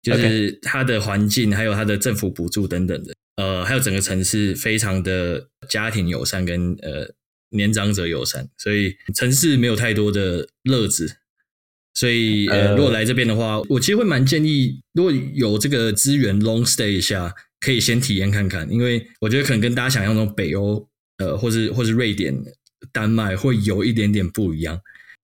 Speaker 3: 就是它的环境还有它的政府补助等等的，呃还有整个城市非常的家庭友善跟呃年长者友善，所以城市没有太多的乐子。所以，呃，
Speaker 1: 呃
Speaker 3: 如果来这边的话，我其实会蛮建议，如果有这个资源 long stay 一下，可以先体验看看，因为我觉得可能跟大家想象中北欧呃，或是或是瑞典、丹麦会有一点点不一样。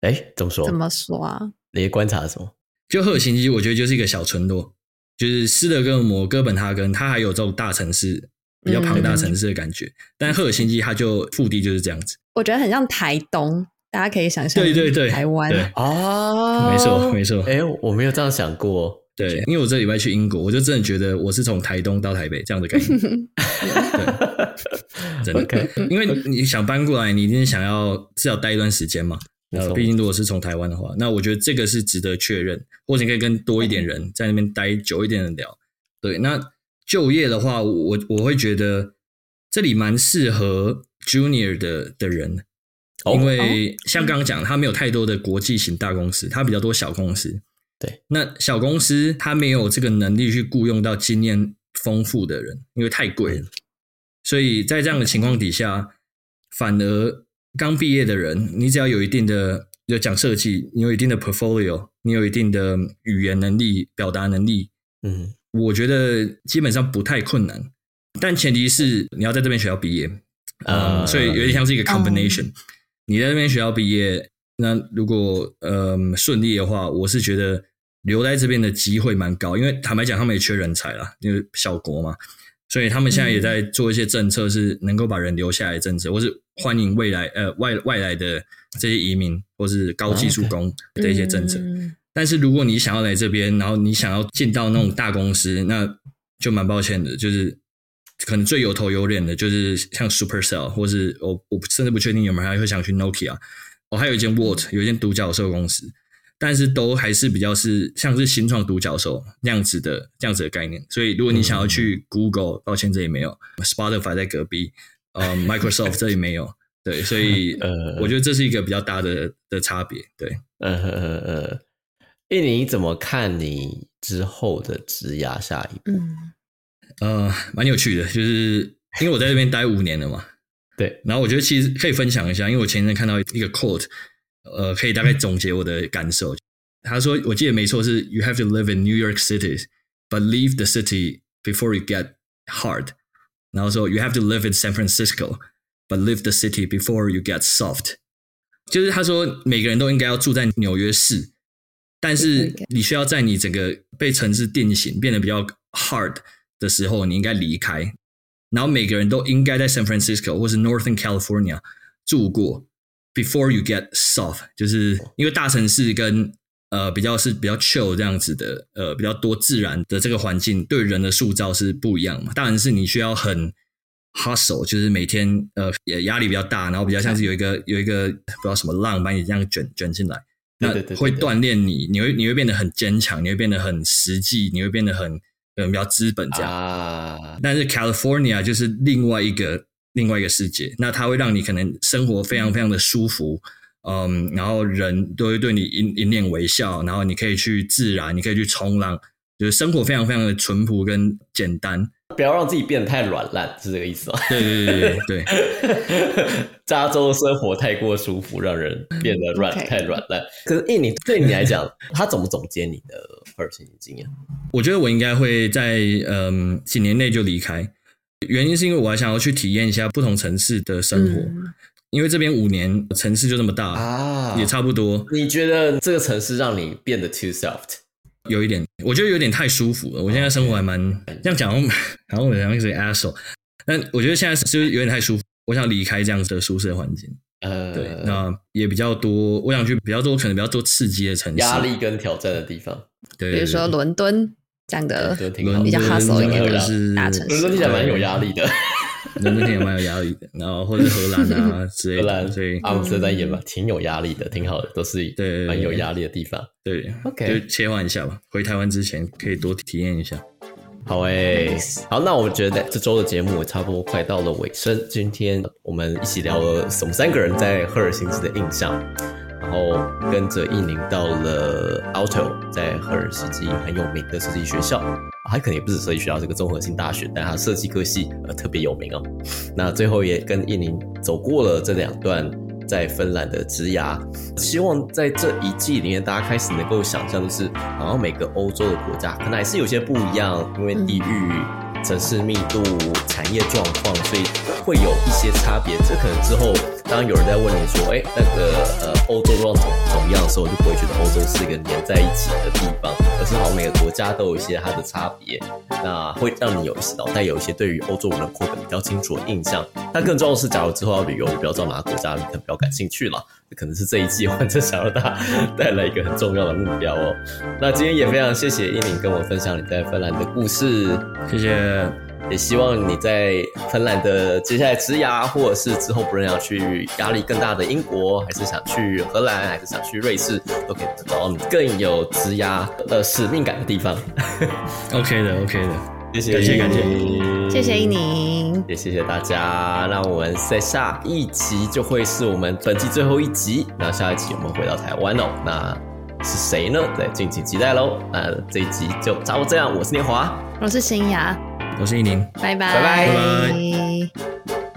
Speaker 1: 哎，怎么说？
Speaker 2: 怎么说啊？
Speaker 1: 你观察什么？
Speaker 3: 就赫尔辛基，我觉得就是一个小村落，就是斯德哥尔摩、哥本哈根，它还有这种大城市比较庞大城市的感觉。但赫尔辛基它就腹地就是这样子，
Speaker 2: 我觉得很像台东，大家可以想象，
Speaker 3: 对对对，
Speaker 2: 台湾。
Speaker 3: 对，
Speaker 1: 啊
Speaker 3: 没错没错。
Speaker 1: 哎，我没有这样想过。
Speaker 3: 对，因为我这礼拜去英国，我就真的觉得我是从台东到台北这样的感觉。对，真的。因为你想搬过来，你一定想要至少待一段时间嘛。呃，
Speaker 1: 没错
Speaker 3: 毕竟如果是从台湾的话，那我觉得这个是值得确认，或者你可以跟多一点人在那边待久一点的聊。对，那就业的话，我我会觉得这里蛮适合 junior 的的人，
Speaker 1: 哦
Speaker 3: 因为像刚刚讲，它没有太多的国际型大公司，它比较多小公司。
Speaker 1: 对，
Speaker 3: 那小公司它没有这个能力去雇佣到经验丰富的人，因为太贵了。所以在这样的情况底下，反而刚毕业的人，你只要有一定的有讲设计，你有一定的 portfolio，你有一定的语言能力、表达能力，
Speaker 1: 嗯，
Speaker 3: 我觉得基本上不太困难。但前提是你要在这边学校毕业，
Speaker 1: 啊
Speaker 3: 嗯，所以有点像是一个 combination。你在那边学校毕业，那如果呃顺利的话，我是觉得留在这边的机会蛮高，因为坦白讲，他们也缺人才啦，因为小国嘛，所以他们现在也在做一些政策，是能够把人留下来的政策，或是欢迎未来呃外外来的这些移民，或是高技术工的一些政策。
Speaker 2: 嗯
Speaker 3: 但是如果你想要来这边，然后你想要进到那种大公司，那就蛮抱歉的，就是可能最有头有脸的，就是像 Supercell，或是我我甚至不确定有没有人还会想去 Nokia，哦，还有一间 Walt，有一间独角兽公司，但是都还是比较是像是新创独角兽那样子的这样子的概念。所以如果你想要去 Google，、抱歉这里没有，Spotify 在隔壁，呃，Microsoft 这里没有。对，所以
Speaker 1: 呃
Speaker 3: 我觉得这是一个比较大的的差别。对，
Speaker 1: 呃呃呃，印尼怎么看你之后的职涯下一步？
Speaker 2: 嗯
Speaker 3: 呃，蛮有趣的，就是因为我在这边待五年了嘛，
Speaker 1: 对，
Speaker 3: 然后我觉得其实可以分享一下，因为我前阵看到一个 quote，呃，可以大概总结我的感受。他说，我记得没错是 “You have to live in New York City, but leave the city before you get hard”。然后说 “You have to live in San Francisco, but leave the city before you get soft”。就是他说每个人都应该要住在纽约市，但是你需要在你整个被城市定型变得比较 hard 的时候，你应该离开。然后每个人都应该在 San Francisco 或是 Northern California 住过，before you get soft，就是因为大城市跟呃比较是比较 chill 这样子的，呃比较多自然的这个环境对人的塑造是不一样嘛。大城市你需要很 hustle，就是每天呃也压力比较大，然后比较像是有一个有一个不知道什么浪把你这样卷卷进来，那会锻炼你，你会你会变得很坚强，你会变得很实际，你会变得很呃比较资本这样。
Speaker 1: 啊，
Speaker 3: 但是 California 就是另外一个另外一个世界，那它会让你可能生活非常非常的舒服，嗯，然后人都会对你迎迎脸微笑，然后你可以去自然，你可以去冲浪，就是生活非常非常的淳朴跟简单，
Speaker 1: 不要让自己变得太软烂，是这个意思吗？
Speaker 3: 对对对对对，
Speaker 1: 加州 生活太过舒服，让人变得软太软烂。可是印尼对你来讲，他怎么总结你的赫尔辛基经验？
Speaker 3: 我觉得我应该会在嗯几年内就离开，原因是因为我还想要去体验一下不同城市的生活，
Speaker 2: 嗯
Speaker 3: 因为这边五年城市就这么大，
Speaker 1: 啊
Speaker 3: 也差不多，
Speaker 1: 你觉得这个城市让你变得 too soft？
Speaker 3: 有一点，我觉得有点太舒服了。我现在生活还蛮这样讲，好像 好像我好像是个 asshole，但我觉得现在是有点太舒服，我想离开这样子的舒适的环境。
Speaker 1: 呃，
Speaker 3: 对，那也比较多，我想去比较多可能比较多刺激的城市，
Speaker 1: 压力跟挑战的地方，
Speaker 3: 对，
Speaker 2: 比如说伦敦这样的比较 hustle 一点的大城市
Speaker 1: 伦敦听起来蛮有压力的。
Speaker 3: 伦敦也蛮有压力的，然后或者荷兰啊 之类的，
Speaker 1: 荷兰、
Speaker 3: 所以
Speaker 1: 阿姆斯特丹也蛮挺有压力的，挺好的，都是
Speaker 3: 对
Speaker 1: 蛮有压力的地方。
Speaker 3: 对
Speaker 1: OK
Speaker 3: 就切换一下吧。回台湾之前可以多体验一下。
Speaker 1: 好诶、好，那我觉得这周的节目也差不多快到了尾声。今天我们一起聊了我们三个人在赫尔辛基的印象，然后跟着印宁到了 Alto，在赫尔辛基很有名的设计学校，还可能也不止设计学校，这个综合性大学，但它设计科系呃特别有名哦。那最后也跟印宁走过了这两段在芬兰的职涯，希望在这一季里面，大家开始能够想象，就是好像每个欧洲的国家可能还是有些不一样，因为地域、城市密度、产业状况，所以会有一些差别。这可能之后，当有人在问你说，哎，那个呃欧洲状怎怎么样的时候，就不会觉得欧洲是一个连在一起的地方，而是好像每个国家都有一些它的差别。那会让你有一些脑袋有一些对于欧洲轮廓的比较清楚的印象。但更重要的是，假如之后要旅游，你不要知道哪个国家你可能比较感兴趣了。这可能是这一季完正想让大带来一个很重要的目标哦。那今天也非常谢谢依宁跟我分享你在芬兰的故事，
Speaker 3: 谢谢，
Speaker 1: 也希望你在芬兰的接下来职涯，或者是之后不论要去压力更大的英国，还是想去荷兰，还是想去瑞士，都可以找到你更有职涯的使命感的地方。
Speaker 3: OK 的，OK 的，
Speaker 1: 谢谢，
Speaker 3: 感谢感谢
Speaker 2: 谢谢依宁，
Speaker 1: 也谢谢大家。那我们在下一集就会是我们本季最后一集。那下一集我们回到台湾哦，那是谁呢？再敬请期待喽。那这一集就差不多这样，我是年华。
Speaker 2: 我是新雅，
Speaker 3: 我是依宁。
Speaker 2: 拜拜。
Speaker 1: 拜拜。
Speaker 3: 拜
Speaker 2: 拜